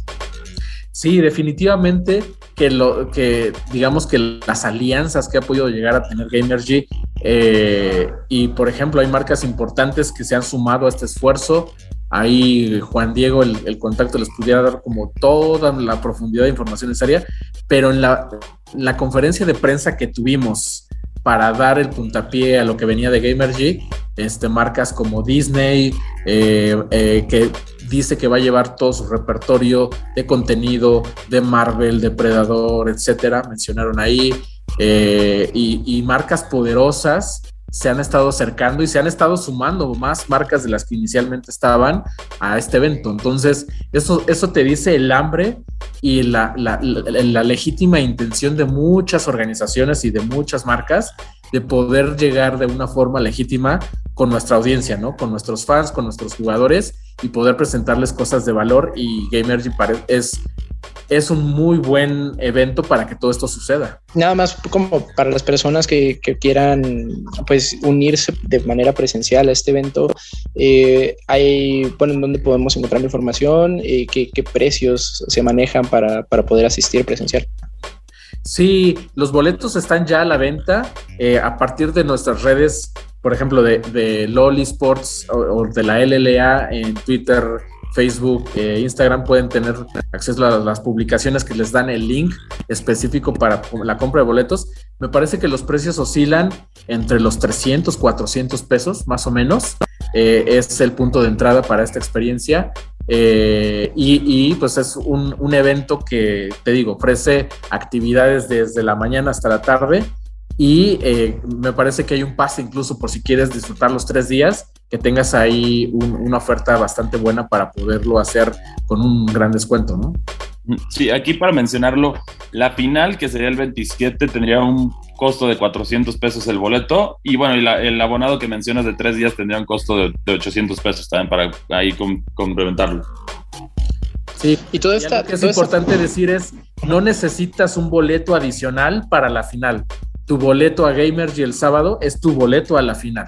Sí, definitivamente que lo que digamos que las alianzas que ha podido llegar a tener Gamergy eh, y por ejemplo hay marcas importantes que se han sumado a este esfuerzo. Ahí Juan Diego, el, contacto les pudiera dar como toda la profundidad de información necesaria, pero en la, conferencia de prensa que tuvimos para dar el puntapié a lo que venía de Gamergy, este, marcas como Disney, eh, eh, que dice que va a llevar todo su repertorio de contenido de Marvel, Depredador, etcétera, mencionaron ahí, eh, y, marcas poderosas se han estado acercando y se han estado sumando más marcas de las que inicialmente estaban a este evento. Entonces, eso, eso te dice el hambre y la, la, la, legítima intención de muchas organizaciones y de muchas marcas de poder llegar de una forma legítima con nuestra audiencia, ¿no? Con nuestros fans, con nuestros jugadores y poder presentarles cosas de valor y Gamergy es es un muy buen evento para que todo esto suceda. Nada más como para las personas que, quieran pues unirse de manera presencial a este evento, eh, hay, bueno, ¿en dónde podemos encontrar información? Eh, ¿qué, precios se manejan para, poder asistir presencial? Sí, los boletos están ya a la venta eh, a partir de nuestras redes, por ejemplo, de, de Loli Sports o, de la LLA en Twitter, Facebook, e Instagram pueden tener acceso a las publicaciones que les dan el link específico para la compra de boletos. Me parece que los precios oscilan entre los 300, 400 pesos más o menos. Eh, es el punto de entrada para esta experiencia. Eh, y, pues es un, un evento que, te digo, ofrece actividades desde la mañana hasta la tarde y eh, me parece que hay un pase incluso por si quieres disfrutar los tres días, que tengas ahí una oferta bastante buena para poderlo hacer con un gran descuento, ¿no? Sí, aquí para mencionarlo, la final, que sería el 27, tendría un costo de 400 pesos el boleto. Y bueno, el abonado que mencionas de tres días tendría un costo de, 800 pesos también para ahí complementarlo. Sí, y todo esto. Lo que es importante decir es: no necesitas un boleto adicional para la final tu boleto a Gamers y el sábado es tu boleto a la final.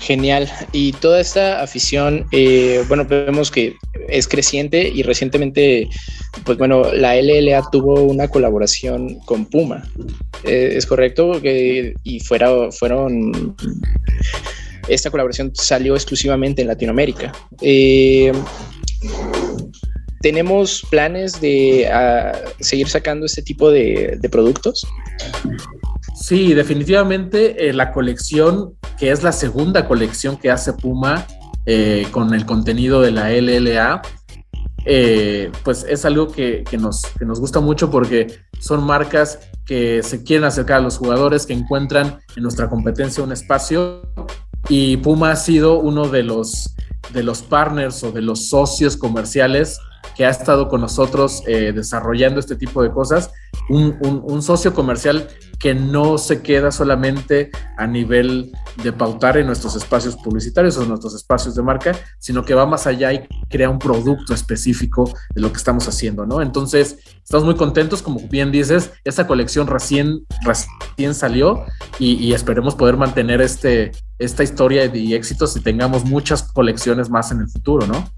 Genial. Y toda esta afición, eh, bueno, vemos que es creciente y recientemente, pues bueno, la LLA tuvo una colaboración con Puma. Eh, ¿Es correcto? y fuera, fueron... Esta colaboración salió exclusivamente en Latinoamérica. Eh, ¿Tenemos planes de ah, seguir sacando este tipo de, productos? Sí, definitivamente eh, la colección, que es la segunda colección que hace Puma eh, con el contenido de la LLA, eh, pues es algo que, nos, que nos gusta mucho porque son marcas que se quieren acercar a los jugadores, que encuentran en nuestra competencia un espacio y Puma ha sido uno de los, de los partners o de los socios comerciales que ha estado con nosotros eh, desarrollando este tipo de cosas, un, socio comercial que no se queda solamente a nivel de pautar en nuestros espacios publicitarios o en nuestros espacios de marca, sino que va más allá y crea un producto específico de lo que estamos haciendo, ¿no? Entonces, estamos muy contentos, como bien dices, esta colección recién, recién salió y esperemos poder mantener este, esta historia de éxitos y tengamos muchas colecciones más en el futuro, ¿no?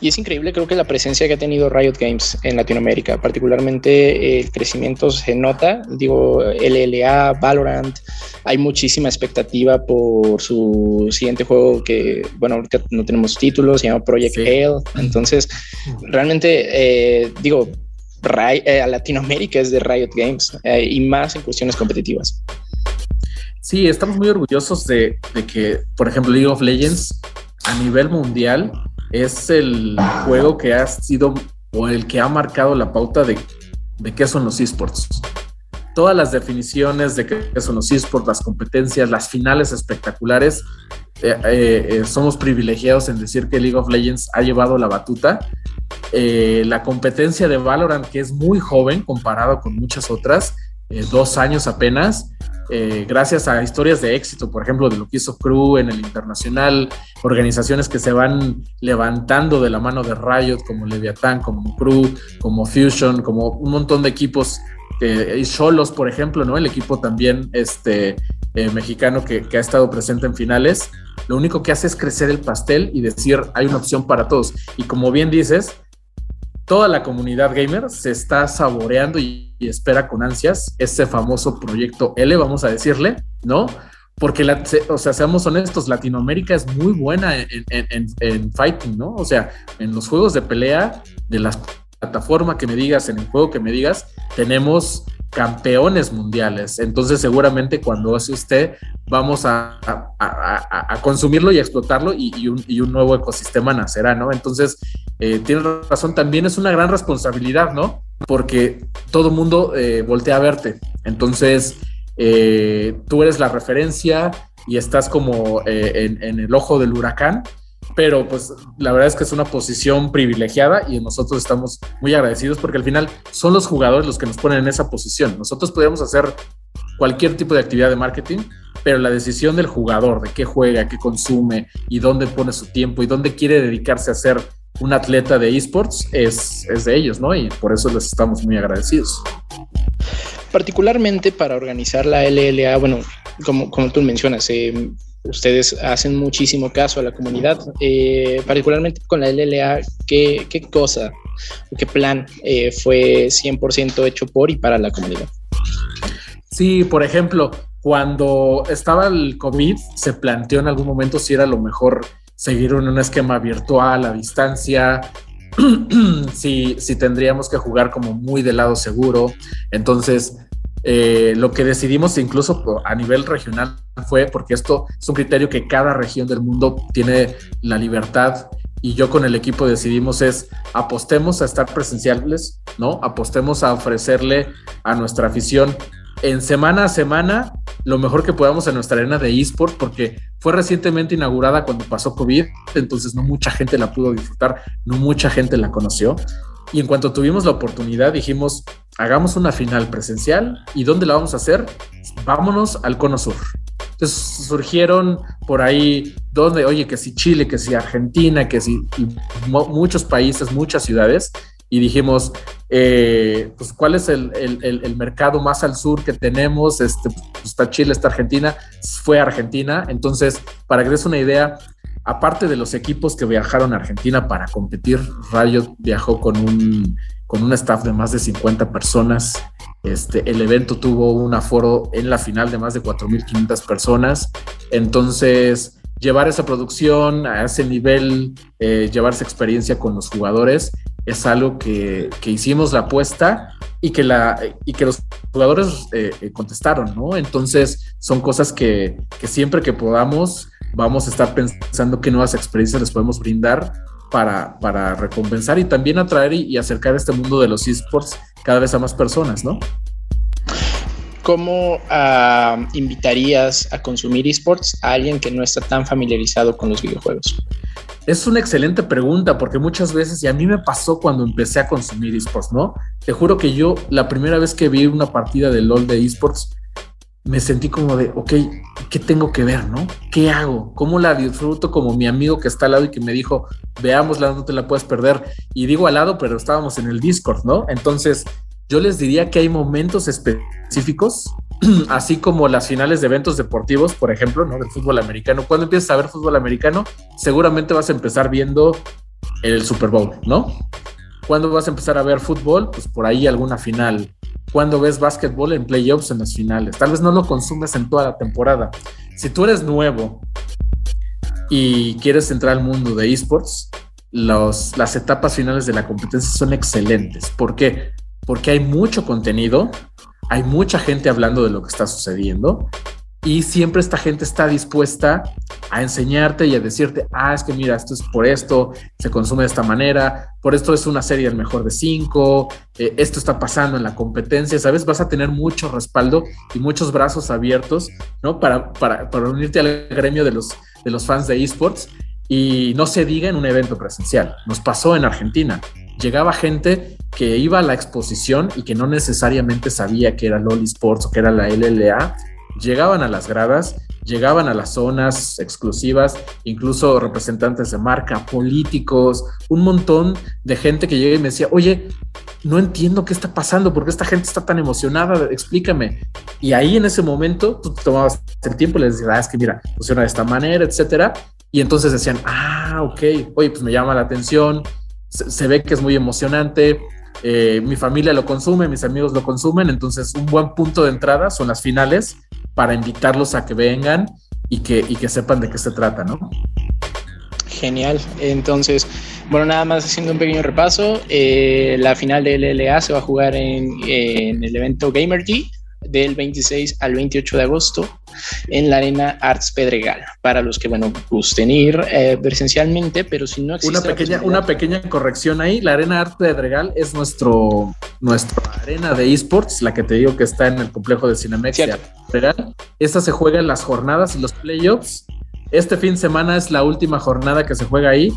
Y es increíble, creo que la presencia que ha tenido Riot Games en Latinoamérica, particularmente eh, el crecimiento se nota, digo, LLA, Valorant, hay muchísima expectativa por su siguiente juego que, bueno, ahorita no tenemos títulos, se llama Project Hail, entonces realmente, eh, digo, eh, Latinoamérica es de Riot Games y más en cuestiones competitivas. Sí, estamos muy orgullosos de, de que, por ejemplo, League of Legends a nivel mundial es el juego que ha sido o el que ha marcado la pauta de, qué son los esports. Todas las definiciones de qué son los esports, las competencias, las finales espectaculares, eh, eh, eh, somos privilegiados en decir que League of Legends ha llevado la batuta. la competencia de Valorant, que es muy joven comparado con muchas otras, dos años apenas, eh, gracias a historias de éxito, por ejemplo, de lo que hizo Crew en el internacional, organizaciones que se van levantando de la mano de Riot, como Leviathan, como Crew, como Fusion, como un montón de equipos, eh, y Solos, por ejemplo, ¿no? El equipo también este, eh, mexicano que, que, ha estado presente en finales, lo único que hace es crecer el pastel y decir, hay una opción para todos. Y como bien dices, toda la comunidad gamer se está saboreando y, espera con ansias ese famoso proyecto L, vamos a decirle, ¿no? Porque, la, o sea, seamos honestos, Latinoamérica es muy buena en, fighting, ¿no? O sea, en los juegos de pelea, de la plataforma que me digas, en el juego que me digas, tenemos campeones mundiales. Entonces, seguramente cuando hace usted, vamos a, consumirlo y a explotarlo y, un, nuevo ecosistema nacerá, ¿no? Entonces, eh, tiene razón, también es una gran responsabilidad, ¿no? Porque todo mundo eh, voltea a verte. Entonces, eh, tú eres la referencia y estás como en el ojo del huracán pero pues la verdad es que es una posición privilegiada y nosotros estamos muy agradecidos porque al final son los jugadores los que nos ponen en esa posición. Nosotros podríamos hacer cualquier tipo de actividad de marketing, pero la decisión del jugador, de qué juega, qué consume y dónde pone su tiempo y dónde quiere dedicarse a ser un atleta de esports es, es de ellos, ¿no? Y por eso les estamos muy agradecidos. Particularmente para organizar la LLA, bueno, como, como tú mencionas, eh, ustedes hacen muchísimo caso a la comunidad, eh, particularmente con la LLA, ¿qué, qué cosa, qué plan eh, fue 100% hecho por y para la comunidad? Sí, por ejemplo, cuando estaba el COVID, se planteó en algún momento si era lo mejor seguir en un esquema virtual a distancia, si, si tendríamos que jugar como muy de lado seguro. Entonces, eh, lo que decidimos incluso a nivel regional fue, porque esto es un criterio que cada región del mundo tiene la libertad y yo con el equipo decidimos es apostemos a estar presenciales, ¿no? Apostemos a ofrecerle a nuestra afición en semana a semana lo mejor que podamos en nuestra arena de eSport, porque fue recientemente inaugurada cuando pasó COVID, entonces no mucha gente la pudo disfrutar, no mucha gente la conoció. Y en cuanto tuvimos la oportunidad, dijimos, hagamos una final presencial. ¿Y dónde la vamos a hacer? Vámonos al Cono Sur. Entonces surgieron por ahí, donde, oye, que si Chile, que si Argentina, que si muchos países, muchas ciudades. Y dijimos, eh, pues, ¿cuál es el, el, mercado más al sur que tenemos? Este, pues, está Chile, está Argentina. Fue Argentina. Entonces, para que des una idea, aparte de los equipos que viajaron a Argentina para competir, Rayo viajó con un, con un staff de más de 50 personas. Este, el evento tuvo un aforo en la final de más de 4.500 personas. Entonces, llevar esa producción a ese nivel, eh, llevar esa experiencia con los jugadores, es algo que, hicimos la apuesta y que, la, y que los jugadores eh, eh, contestaron, ¿no? Entonces, son cosas que, que siempre que podamos vamos a estar pensando qué nuevas experiencias les podemos brindar para, para recompensar y también atraer y, acercar este mundo de los esports cada vez a más personas, ¿no? ¿Cómo ah, invitarías a consumir esports a alguien que no está tan familiarizado con los videojuegos? Es una excelente pregunta porque muchas veces, y a mí me pasó cuando empecé a consumir esports, ¿no? Te juro que yo la primera vez que vi una partida de LOL de esports, me sentí como de, ok, ¿qué tengo que ver, no? ¿Qué hago? ¿Cómo la disfruto como mi amigo que está al lado y que me dijo, veámosla, no te la puedes perder? Y digo al lado, pero estábamos en el Discord, ¿no? Entonces, yo les diría que hay momentos específicos, así como las finales de eventos deportivos, por ejemplo, ¿no? Del fútbol americano. Cuando empiezas a ver fútbol americano, seguramente vas a empezar viendo el Super Bowl, ¿no? Cuando vas a empezar a ver fútbol? Pues por ahí alguna final cuando ves básquetbol en playoffs en las finales. Tal vez no lo consumes en toda la temporada. Si tú eres nuevo y quieres entrar al mundo de esports, las etapas finales de la competencia son excelentes. ¿Por qué? Porque hay mucho contenido, hay mucha gente hablando de lo que está sucediendo y siempre esta gente está dispuesta a enseñarte y a decirte, ah, es que mira, esto es por esto, se consume de esta manera, por esto es una serie el mejor de cinco, eh, esto está pasando en la competencia, ¿sabes? Vas a tener mucho respaldo y muchos brazos abiertos, ¿no? Para, para, para unirte al gremio de los, de los fans de esports y no se diga en un evento presencial. Nos pasó en Argentina. Llegaba gente que iba a la exposición y que no necesariamente sabía que era LOL Esports o que era la LLA llegaban a las gradas, llegaban a las zonas exclusivas, incluso representantes de marca, políticos, un montón de gente que llega y me decía, oye, no entiendo qué está pasando, porque esta gente está tan emocionada, explícame. Y ahí en ese momento tú tomabas el tiempo y les decías, ah, es que mira, funciona de esta manera, etcétera. Y entonces decían, ah, ok, oye, pues me llama la atención. Se, ve que es muy emocionante. Eh, mi familia lo consume, mis amigos lo consumen, entonces un buen punto de entrada son las finales para invitarlos a que vengan y que, y que sepan de qué se trata, ¿no? Genial. Entonces, bueno, nada más haciendo un pequeño repaso, eh, la final de LLA se va a jugar en, el evento GamerG del 26 al 28 de agosto en la Arena Arts Pedregal, para los que, bueno, gusten ir eh, presencialmente, pero si no existe... Una pequeña, una pequeña corrección ahí, la Arena Arts Pedregal es nuestro, nuestra arena de esports, la que te digo que está en el complejo de Cinemex. Esta se juega en las jornadas y los playoffs. Este fin de semana es la última jornada que se juega ahí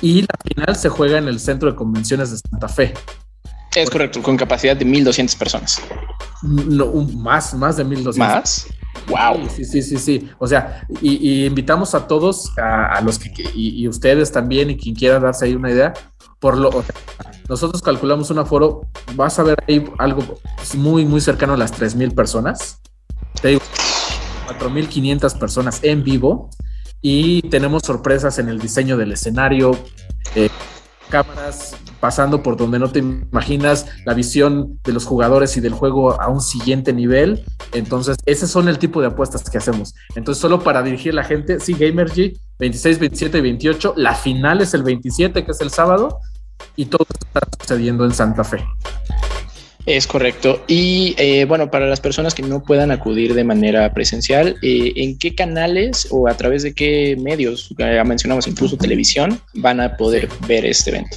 y la final se juega en el Centro de Convenciones de Santa Fe. Es correcto, con capacidad de 1.200 personas. No, más, más de 1.200. ¿Más? Wow. Sí, sí, sí, sí. O sea, y, invitamos a todos, a, los que, y, ustedes también, y quien quiera darse ahí una idea, por lo, nosotros calculamos un aforo, vas a ver ahí algo muy, muy cercano a las 3.000 personas. Te digo, 4.500 personas en vivo y tenemos sorpresas en el diseño del escenario, eh, cámaras pasando por donde no te imaginas, la visión de los jugadores y del juego a un siguiente nivel. Entonces, ese son el tipo de apuestas que hacemos. Entonces, solo para dirigir la gente, sí, Gamergy, 26, 27 y 28. La final es el 27, que es el sábado, y todo está sucediendo en Santa Fe. Es correcto. Y eh, bueno, para las personas que no puedan acudir de manera presencial, eh, ¿en qué canales o a través de qué medios, ya mencionamos incluso televisión, van a poder ver este evento?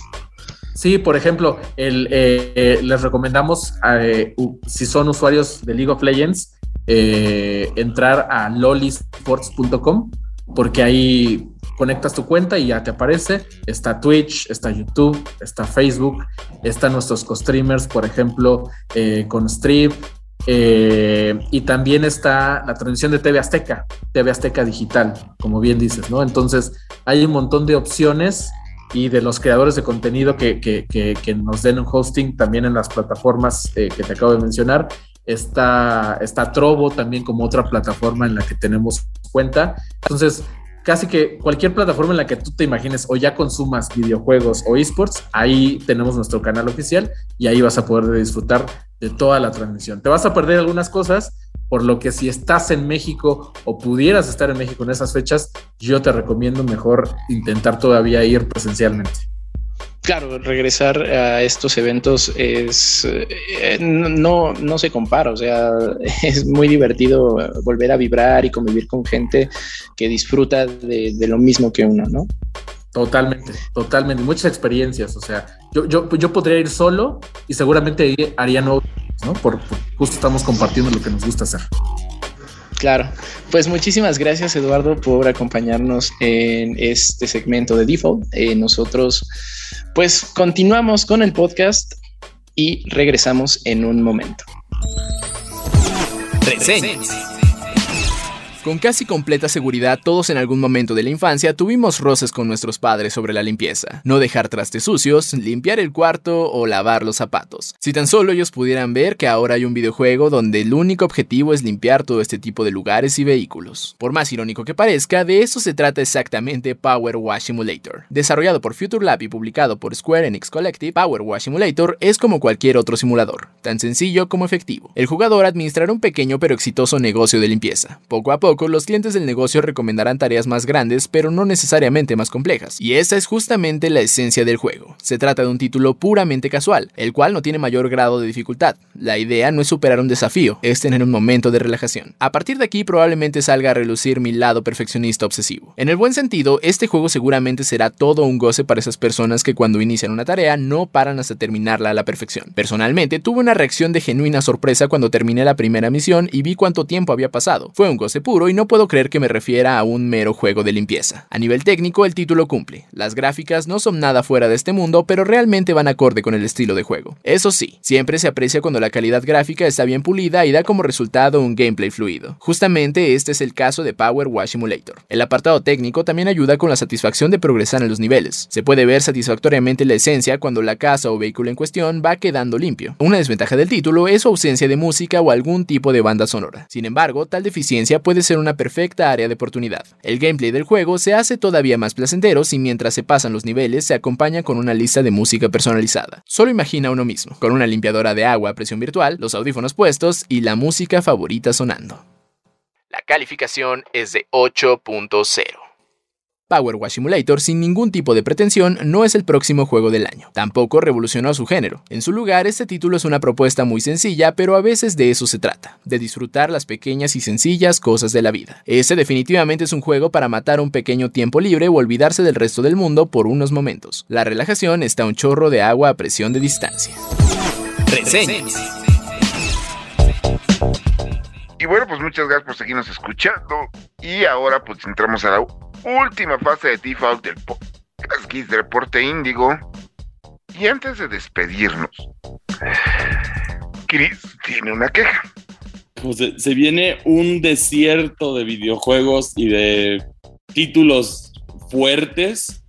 Sí, por ejemplo, eh, les recomendamos, si son usuarios de League of Legends, entrar a lolisports.com porque ahí conectas tu cuenta y ya te aparece. Está Twitch, está YouTube, está Facebook, están nuestros co-streamers, por ejemplo, con Strip. y también está la transmisión de TV Azteca, TV Azteca Digital, como bien dices, ¿no? Entonces hay un montón de opciones y de los creadores de contenido que, que, que, nos den un hosting también en las plataformas eh, que te acabo de mencionar. Está, está Trovo también como otra plataforma en la que tenemos cuenta. Entonces, casi que cualquier plataforma en la que tú te imagines o ya consumas videojuegos o esports, ahí tenemos nuestro canal oficial y ahí vas a poder disfrutar de toda la transmisión. Te vas a perder algunas cosas, por lo que si estás en México o pudieras estar en México en esas fechas, yo te recomiendo mejor intentar todavía ir presencialmente. Claro, regresar a estos eventos es eh, no, no se compara, o sea, es muy divertido volver a vibrar y convivir con gente que disfruta de, lo mismo que uno, ¿no? Totalmente, totalmente, muchas experiencias, o sea, yo, yo, yo podría ir solo y seguramente haría nuevos ¿no? Por, justo estamos compartiendo lo que nos gusta hacer. Claro, pues muchísimas gracias Eduardo por acompañarnos en este segmento de Default. Eh, nosotros pues continuamos con el podcast y regresamos en un momento. Con casi completa seguridad, todos en algún momento de la infancia tuvimos roces con nuestros padres sobre la limpieza. No dejar trastes sucios, limpiar el cuarto o lavar los zapatos. Si tan solo ellos pudieran ver que ahora hay un videojuego donde el único objetivo es limpiar todo este tipo de lugares y vehículos. Por más irónico que parezca, de eso se trata exactamente Power Wash Simulator. Desarrollado por Future Lab y publicado por Square Enix Collective, Power Wash Simulator es como cualquier otro simulador, tan sencillo como efectivo. El jugador administrará un pequeño pero exitoso negocio de limpieza. Poco a poco, los clientes del negocio recomendarán tareas más grandes, pero no necesariamente más complejas. Y esa es justamente la esencia del juego. Se trata de un título puramente casual, el cual no tiene mayor grado de dificultad. La idea no es superar un desafío, es tener un momento de relajación. A partir de aquí probablemente salga a relucir mi lado perfeccionista obsesivo. En el buen sentido, este juego seguramente será todo un goce para esas personas que cuando inician una tarea no paran hasta terminarla a la perfección. Personalmente, tuve una reacción de genuina sorpresa cuando terminé la primera misión y vi cuánto tiempo había pasado. Fue un goce puro y no puedo creer que me refiera a un mero juego de limpieza. A nivel técnico, el título cumple. Las gráficas no son nada fuera de este mundo, pero realmente van acorde con el estilo de juego. Eso sí, siempre se aprecia cuando la calidad gráfica está bien pulida y da como resultado un gameplay fluido. Justamente este es el caso de Power Wash Simulator. El apartado técnico también ayuda con la satisfacción de progresar en los niveles. Se puede ver satisfactoriamente la esencia cuando la casa o vehículo en cuestión va quedando limpio. Una desventaja del título es su ausencia de música o algún tipo de banda sonora. Sin embargo, tal deficiencia puede ser una perfecta área de oportunidad. El gameplay del juego se hace todavía más placentero si mientras se pasan los niveles se acompaña con una lista de música personalizada. Solo imagina uno mismo, con una limpiadora de agua a presión virtual, los audífonos puestos y la música favorita sonando. La calificación es de 8.0. Power Wash Simulator, sin ningún tipo de pretensión, no es el próximo juego del año. Tampoco revolucionó su género. En su lugar, este título es una propuesta muy sencilla, pero a veces de eso se trata, de disfrutar las pequeñas y sencillas cosas de la vida. Este definitivamente es un juego para matar un pequeño tiempo libre o olvidarse del resto del mundo por unos momentos. La relajación está un chorro de agua a presión de distancia. Reseñas. Y bueno, pues muchas gracias por seguirnos escuchando. Y ahora pues entramos a la última fase de default del podcast de Reporte Índigo. Y antes de despedirnos, Chris tiene una queja. Pues se viene un desierto de videojuegos y de títulos fuertes,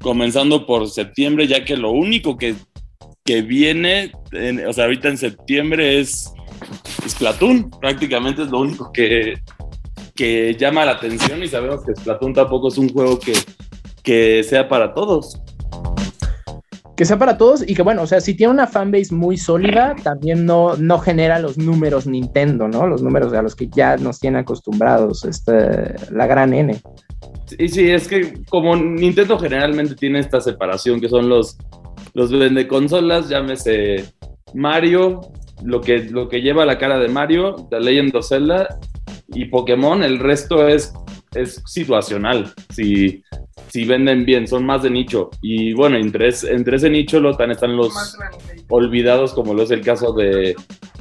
comenzando por septiembre, ya que lo único que, que viene, o sea, ahorita en septiembre es Splatoon. Prácticamente es lo único que, que llama la atención y sabemos que Splatoon tampoco es un juego que, que sea para todos. Que sea para todos y que bueno, o sea, si tiene una fanbase muy sólida, también no, no genera los números Nintendo, ¿no? Los números a los que ya nos tiene acostumbrados este, la gran N. Sí, sí, es que como Nintendo generalmente tiene esta separación que son los, los vende consolas, llámese Mario, lo que, lo que lleva la cara de Mario, The Legend of Zelda y Pokémon, el resto es, es situacional. Si, si venden bien, son más de nicho. Y bueno, entre, entre ese nicho lo, tan están los olvidados, como lo es el caso de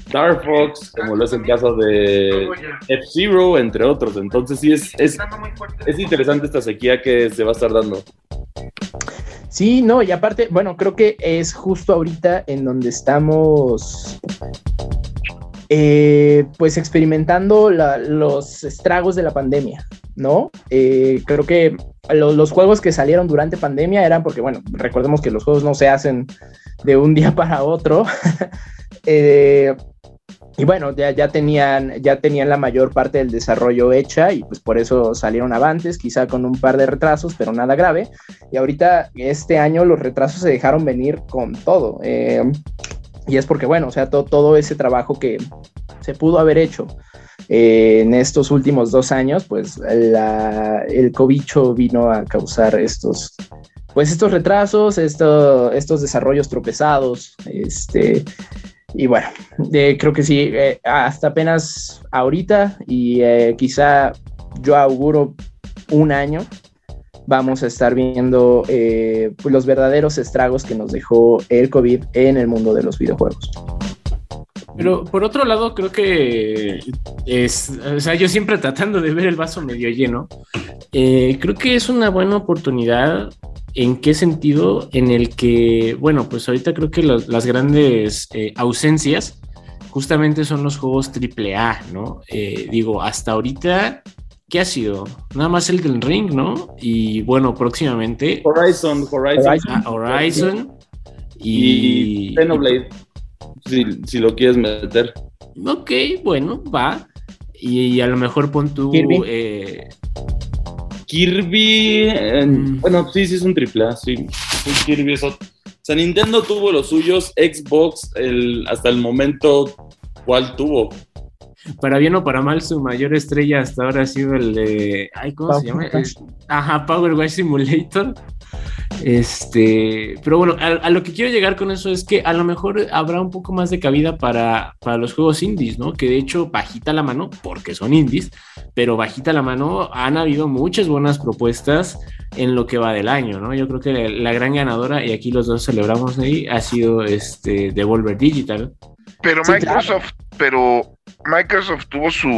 Star Fox, como lo es el caso de F-Zero, entre otros. Entonces sí es, es, es interesante esta sequía que se va a estar dando. Sí, no, y aparte, bueno, creo que es justo ahorita en donde estamos eh, pues experimentando los estragos de la pandemia, ¿no? Eh, creo que los juegos que salieron durante pandemia eran porque, bueno, recordemos que los juegos no se hacen de un día para otro. eh, y bueno, ya, ya, tenían, ya tenían la mayor parte del desarrollo hecha y pues por eso salieron avantes, quizá con un par de retrasos, pero nada grave. Y ahorita, este año, los retrasos se dejaron venir con todo. Eh, y es porque, bueno, o sea, todo ese trabajo que se pudo haber hecho eh, en estos últimos dos años, pues el cobicho vino a causar estos, pues estos retrasos, estos desarrollos tropezados, este y bueno, creo que sí, eh, hasta apenas ahorita y eh, quizá yo auguro un año vamos a estar viendo eh, pues, los verdaderos estragos que nos dejó el COVID en el mundo de los videojuegos. Pero por otro lado, creo que es, o sea, yo siempre tratando de ver el vaso medio lleno, creo que es una buena oportunidad ¿En qué sentido? En el que, bueno, pues ahorita creo que las grandes eh, ausencias justamente son los juegos AAA, ¿no? Eh, digo, hasta ahorita, ¿qué ha sido? Nada más el del Ring, ¿no? Y bueno, próximamente. Horizon, Horizon. Horizon. Ah, y, y Xenoblade, si, si, lo quieres meter. Ok, bueno, va. Y, a lo mejor pon tú. Eh, Kirby, mm. bueno, sí, sí es un triple A, sí. Kirby es O sea, Nintendo tuvo los suyos, Xbox el, hasta el momento, ¿cuál tuvo? Para bien o para mal, su mayor estrella hasta ahora ha sido el de. ¿cómo se llama? ajá, Power Wash Simulator. Este, pero bueno, a, lo que quiero llegar con eso es que a lo mejor habrá un poco más de cabida para, para los juegos indies, ¿no? Que de hecho, bajita la mano, porque son indies, pero bajita la mano, han habido muchas buenas propuestas en lo que va del año, ¿no? Yo creo que la, gran ganadora, y aquí los dos celebramos ahí, ha sido este Devolver Digital. Pero Microsoft, pero Microsoft tuvo su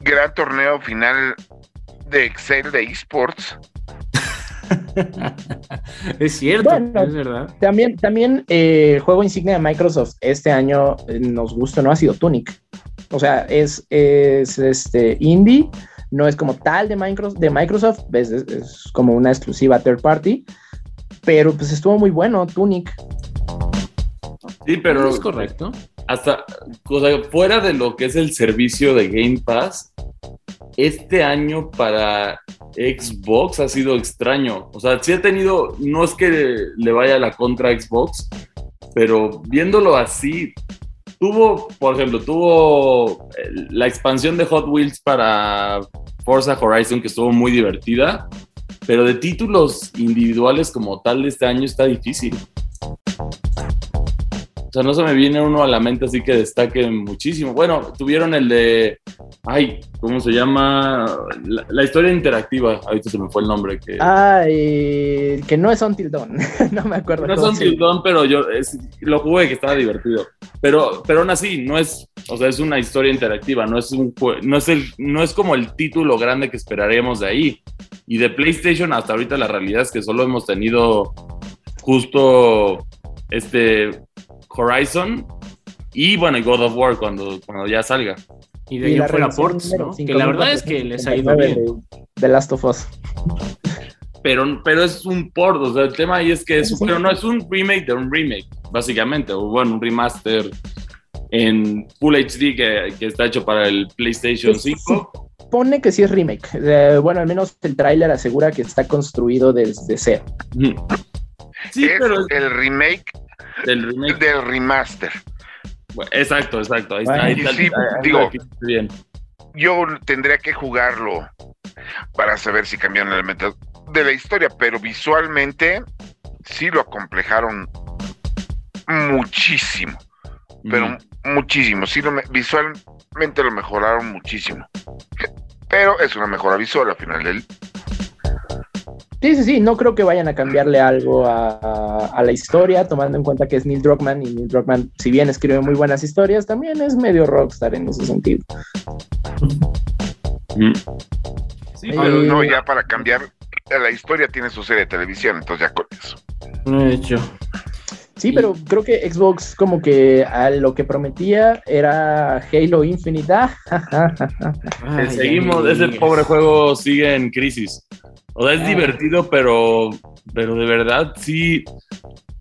gran torneo final de Excel de esports es cierto, es verdad. También, también eh, el juego insignia de Microsoft este año eh, nos gusta, ¿no? Ha sido Tunic. O sea, es, es este indie, no es como tal de Microsoft, de Microsoft es, como una exclusiva third party, pero pues estuvo muy bueno Tunic. Sí, pero es correcto. Hasta, o sea, fuera de lo que es el servicio de Game Pass, este año para Xbox ha sido extraño. O sea, sí ha tenido, no es que le vaya a la contra Xbox, pero viéndolo así, tuvo, por ejemplo, tuvo la expansión de Hot Wheels para Forza Horizon, que estuvo muy divertida, pero de títulos individuales como tal este año está difícil. O sea, no se me viene uno a la mente así que destaque muchísimo. Bueno, tuvieron el de, ay, ¿cómo se llama? La, historia interactiva, ahorita se me fue el nombre. Que... Ah, que no es Until Dawn, no me acuerdo. No es Until Dawn, pero yo lo jugué que estaba divertido. Pero, pero aún así, no es, o sea, es una historia interactiva, no es, un, no es, el, no es como el título grande que esperaríamos de ahí. Y de PlayStation hasta ahorita la realidad es que solo hemos tenido justo este Horizon y bueno, y God of War cuando, cuando ya salga. Y de ahí fuera ports, ¿no? Que la verdad es que les ha ido bien. De, Last of Us. Pero, pero es un port, o sea, el tema ahí es que es, pero no es un remake de un remake, básicamente, o bueno, un remaster en Full HD que, que está hecho para el PlayStation 5. Pone que sí es remake. bueno, al menos el tráiler asegura que está construido desde cero. Sí, pero el remake del remake. Del remaster. exacto, exacto. Ahí está, ahí sí, digo, bien. Yo tendría que jugarlo para saber si cambiaron elementos de la historia, pero visualmente sí lo acomplejaron muchísimo. Pero muchísimo. Sí, lo, visualmente lo mejoraron muchísimo. Pero es una mejora visual al final del, Sí, sí, sí, no creo que vayan a cambiarle algo a, la historia, tomando en cuenta que es Neil Druckmann y Neil Druckmann, si bien escribe muy buenas historias, también es medio rockstar en ese sentido. Mm. Sí, pero no, ya para cambiar la historia tiene su serie de televisión, entonces ya con eso. De hecho. Sí, pero creo que Xbox como que a lo que prometía era Halo Infinite. Seguimos, ese pobre juego sigue en crisis. O sea, es ah. divertido, pero, pero de verdad sí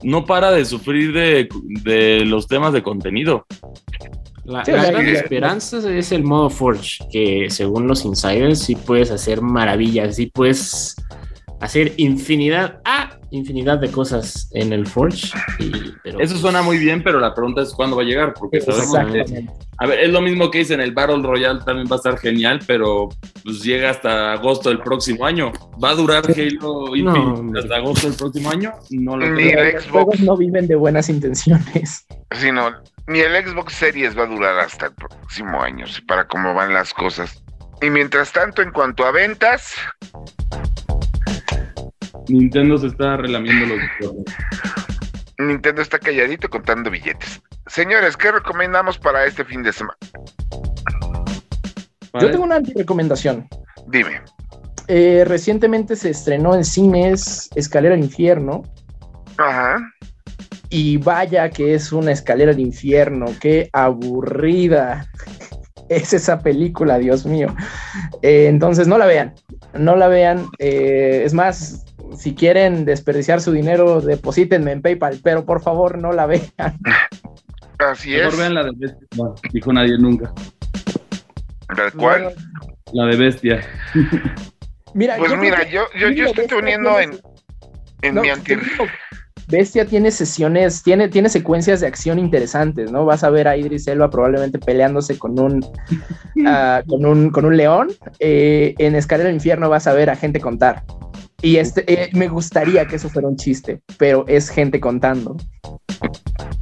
no para de sufrir de, los temas de contenido. La, gran esperanza es el modo Forge, que según los insiders sí puedes hacer maravillas, sí puedes hacer infinidad, ah, infinidad de cosas en el Forge. Eso suena muy bien, pero la pregunta es cuándo va a llegar, porque sabemos a ver, es lo mismo que hice en el Battle Royale, también va a estar genial, pero pues llega hasta agosto del próximo año. ¿Va a durar Halo Infinite hasta agosto del próximo año? No lo Ni el Xbox no viven de buenas intenciones. Sí, no, ni el Xbox Series va a durar hasta el próximo año, para cómo van las cosas. Y mientras tanto, en cuanto a ventas, Nintendo se está relamiendo los Nintendo está calladito contando billetes. Señores, ¿qué recomendamos para este fin de semana? Yo tengo una recomendación. Dime. Eh, recientemente se estrenó en cines Escalera al Infierno. Ajá. Y vaya que es una escalera al infierno, qué aburrida es esa película, Dios mío. Eh, entonces no la vean, no la vean. Eh, es más, si quieren desperdiciar su dinero, deposítenme en PayPal, pero por favor no la vean. Así es. vean la de Bestia, no, dijo nadie nunca. ¿La de cuál? La de Bestia. Mira, pues mira, yo, yo, yo estoy poniendo en, en mi anti... Bestia tiene sesiones, tiene, tiene secuencias de acción interesantes, ¿no? Vas a ver a Idris Elba probablemente peleándose con un, ah, con un, con un león. Eh, en Escalera del Infierno vas a ver a gente contar. Y este, eh, me gustaría que eso fuera un chiste, pero es gente contando.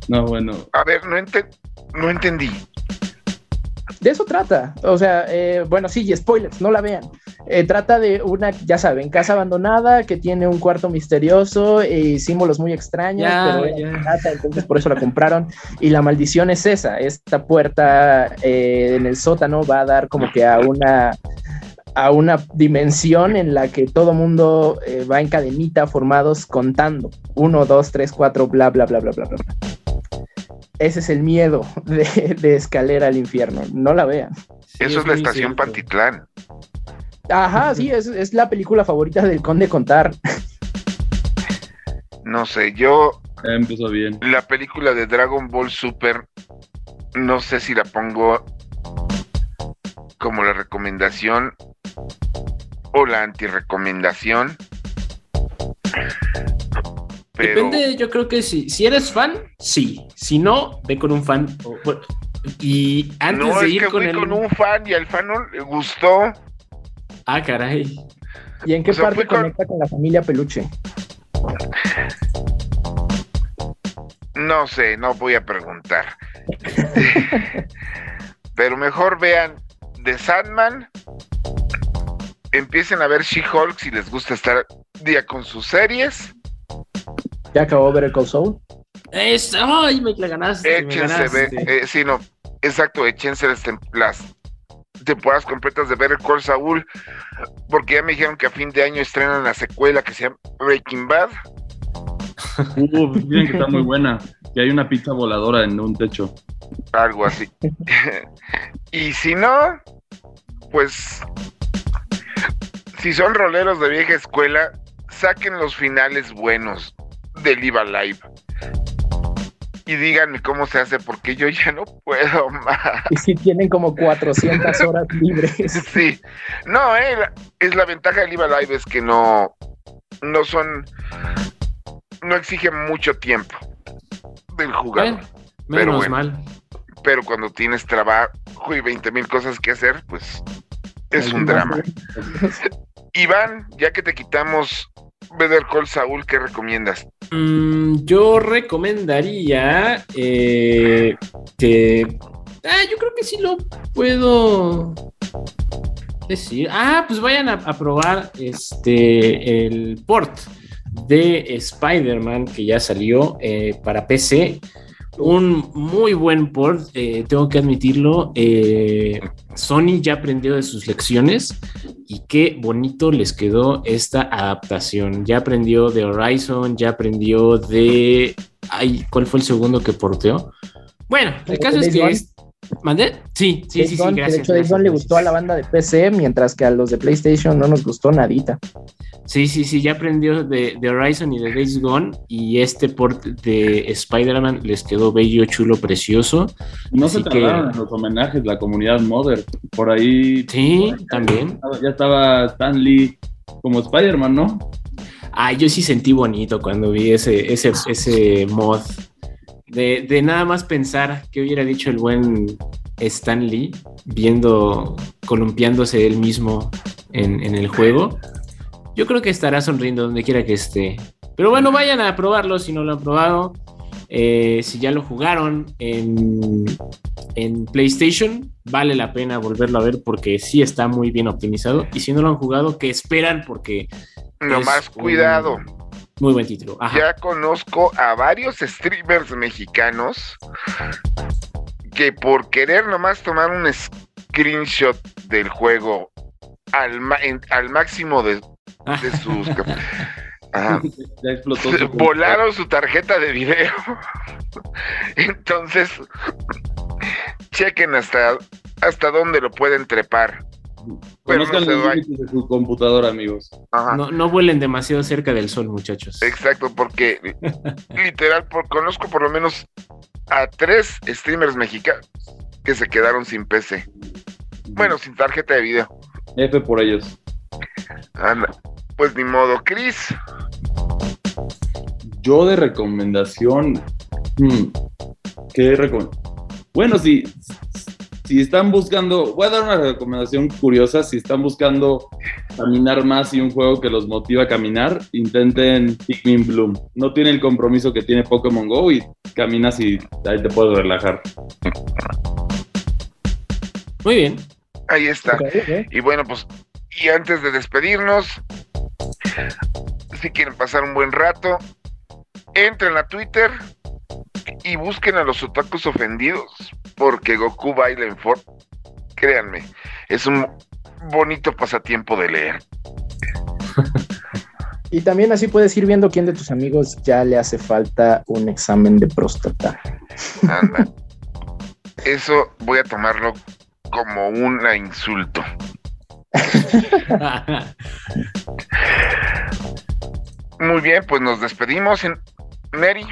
No, bueno. A ver, no, no entendí. De eso trata. O sea, eh, bueno, sí, spoilers, no la vean. Eh, trata de una, ya saben, casa abandonada que tiene un cuarto misterioso y símbolos muy extraños, pero entonces por eso la compraron. Y la maldición es esa: esta puerta en el sótano va a dar como que a una a una dimensión en la que todo mundo eh, va en cadenita formados contando. Uno, dos, tres, cuatro, bla, bla, bla, bla, bla, bla. Ese es el miedo de, escalera al infierno. No la vean. Eso es, la estación Pantitlán. Ajá, sí, es, es la película favorita del Conde Contar. No sé, yo. empezó bien. La película de Dragon Ball Super, no sé si la pongo como la recomendación o la antirecomendación. Depende, yo creo que sí. Si eres fan, sí. Si no, ve con un fan. Y antes de ir con, con un fan y al fan no le gustó. Ah, caray. ¿Y en qué parte conecta con la familia Peluche? No sé, no voy a preguntar. Pero mejor vean The Sandman. Empiecen a ver She-Hulk si les gusta estar día con sus series. ¿Ya acabó ver el Call Soul? ay, me la ganaste. Échense, eh, sí, no, exacto, échense las, temporadas completas de ver el Call Saul, porque ya me dijeron que a fin de año estrenan la secuela que se llama Breaking Bad. Uh, miren que está muy buena, que hay una pizza voladora en un techo. Algo así. y si no, pues, si son roleros de vieja escuela, saquen los finales buenos de Live Live y díganme cómo se hace porque yo ya no puedo más. Y si tienen como 400 horas libres. Sí, no, eh, es la ventaja de Live Live es que no, no son, no exigen mucho tiempo del jugador. pero bueno, mal. Pero cuando tienes trabajo y 20 mil cosas que hacer, pues es un drama. Iván, ya que te quitamos Better Call Saúl, ¿qué recomiendas? Mm, yo recomendaría eh, que. Ah, yo creo que sí lo puedo decir. Ah, pues vayan a, probar este el port de Spider-Man que ya salió eh, para PC un muy buen port, eh, tengo que admitirlo. Eh, Sony ya aprendió de sus lecciones y qué bonito les quedó esta adaptación. Ya aprendió de Horizon, ya aprendió de... Ay, ¿cuál fue el segundo que porteó? Bueno, el caso es que... ¿Mandé? Sí, sí, sí, sí, gracias. De hecho, le gustó a la banda de PC, mientras que a los de PlayStation no nos gustó nadita. Sí, sí, sí, ya aprendió de, Horizon y de Days Gone, y este port de Spider-Man les quedó bello, chulo, precioso. No se tardaron en los homenajes, la comunidad Mother, por ahí. Sí, también. Ya estaba Stan Lee como Spider-Man, ¿no? Ah, yo sí sentí bonito cuando vi ese, ese, ese mod de, nada más pensar que hubiera dicho el buen Stan Lee, viendo, columpiándose él mismo en, el juego, yo creo que estará sonriendo donde quiera que esté. Pero bueno, vayan a probarlo si no lo han probado. Eh, si ya lo jugaron en, en, PlayStation, vale la pena volverlo a ver porque sí está muy bien optimizado. Y si no lo han jugado, que esperan porque... No más cuidado. Muy buen título. Ya conozco a varios streamers mexicanos que por querer nomás tomar un screenshot del juego al, al máximo de, sus... volaron su tarjeta de video. Entonces, chequen hasta, hasta dónde lo pueden trepar. Conozcan los límites de su computadora, amigos. No, no vuelen demasiado cerca del sol, muchachos. Exacto, porque literal, conozco por lo menos a tres streamers mexicanos que se quedaron sin PC. Bueno, sin tarjeta de video. F por ellos. Pues ni modo, Chris. Yo de recomendación. Hmm, ¿Qué recomendación? Bueno, sí, si están buscando, voy a dar una recomendación curiosa, si están buscando caminar más y un juego que los motiva a caminar, intenten Pikmin Bloom. No tiene el compromiso que tiene Pokémon Go y caminas y ahí te puedes relajar. Muy bien. Ahí está. Y bueno, pues, y antes de despedirnos, si quieren pasar un buen rato, entren a Twitter y busquen a los otakus ofendidos porque Goku baila en Ford. Créanme, es un bonito pasatiempo de leer. y también así puedes ir viendo quién de tus amigos ya le hace falta un examen de próstata. Eso voy a tomarlo como un insulto. Muy bien, pues nos despedimos. En... Mary.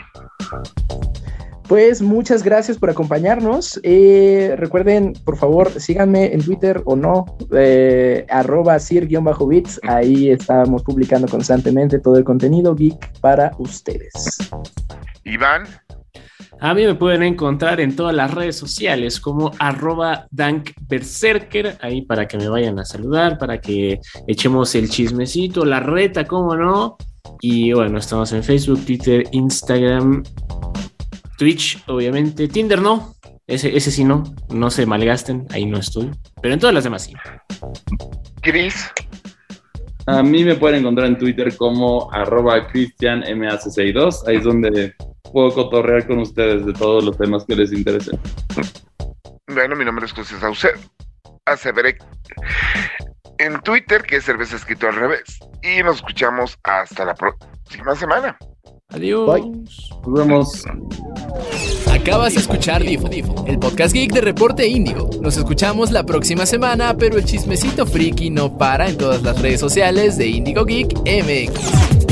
Pues muchas gracias por acompañarnos. Eh, recuerden, por favor, síganme en Twitter o no, eh, arroba sir-bits. Ahí estamos publicando constantemente todo el contenido geek para ustedes. Iván. A mí me pueden encontrar en todas las redes sociales como arroba dankberserker, ahí para que me vayan a saludar, para que echemos el chismecito, la reta, cómo no. Y bueno, estamos en Facebook, Twitter, Instagram, Twitch, obviamente. Tinder no, ese, ese sí no, no se malgasten, ahí no estoy. Pero en todas las demás sí. Chris. A mí me pueden encontrar en Twitter como arroba cristianmac62, ahí es donde puedo cotorrear con ustedes de todos los temas que les interesen. Bueno, mi nombre es José Saucedo. Aseveré en Twitter que es cerveza escrito al revés. Y nos escuchamos hasta la próxima semana. Adiós. Nos vemos. Acabas de escuchar Difo, el podcast geek de Reporte Índigo. Nos escuchamos la próxima semana, pero el chismecito friki no para en todas las redes sociales de Indigo Geek MX.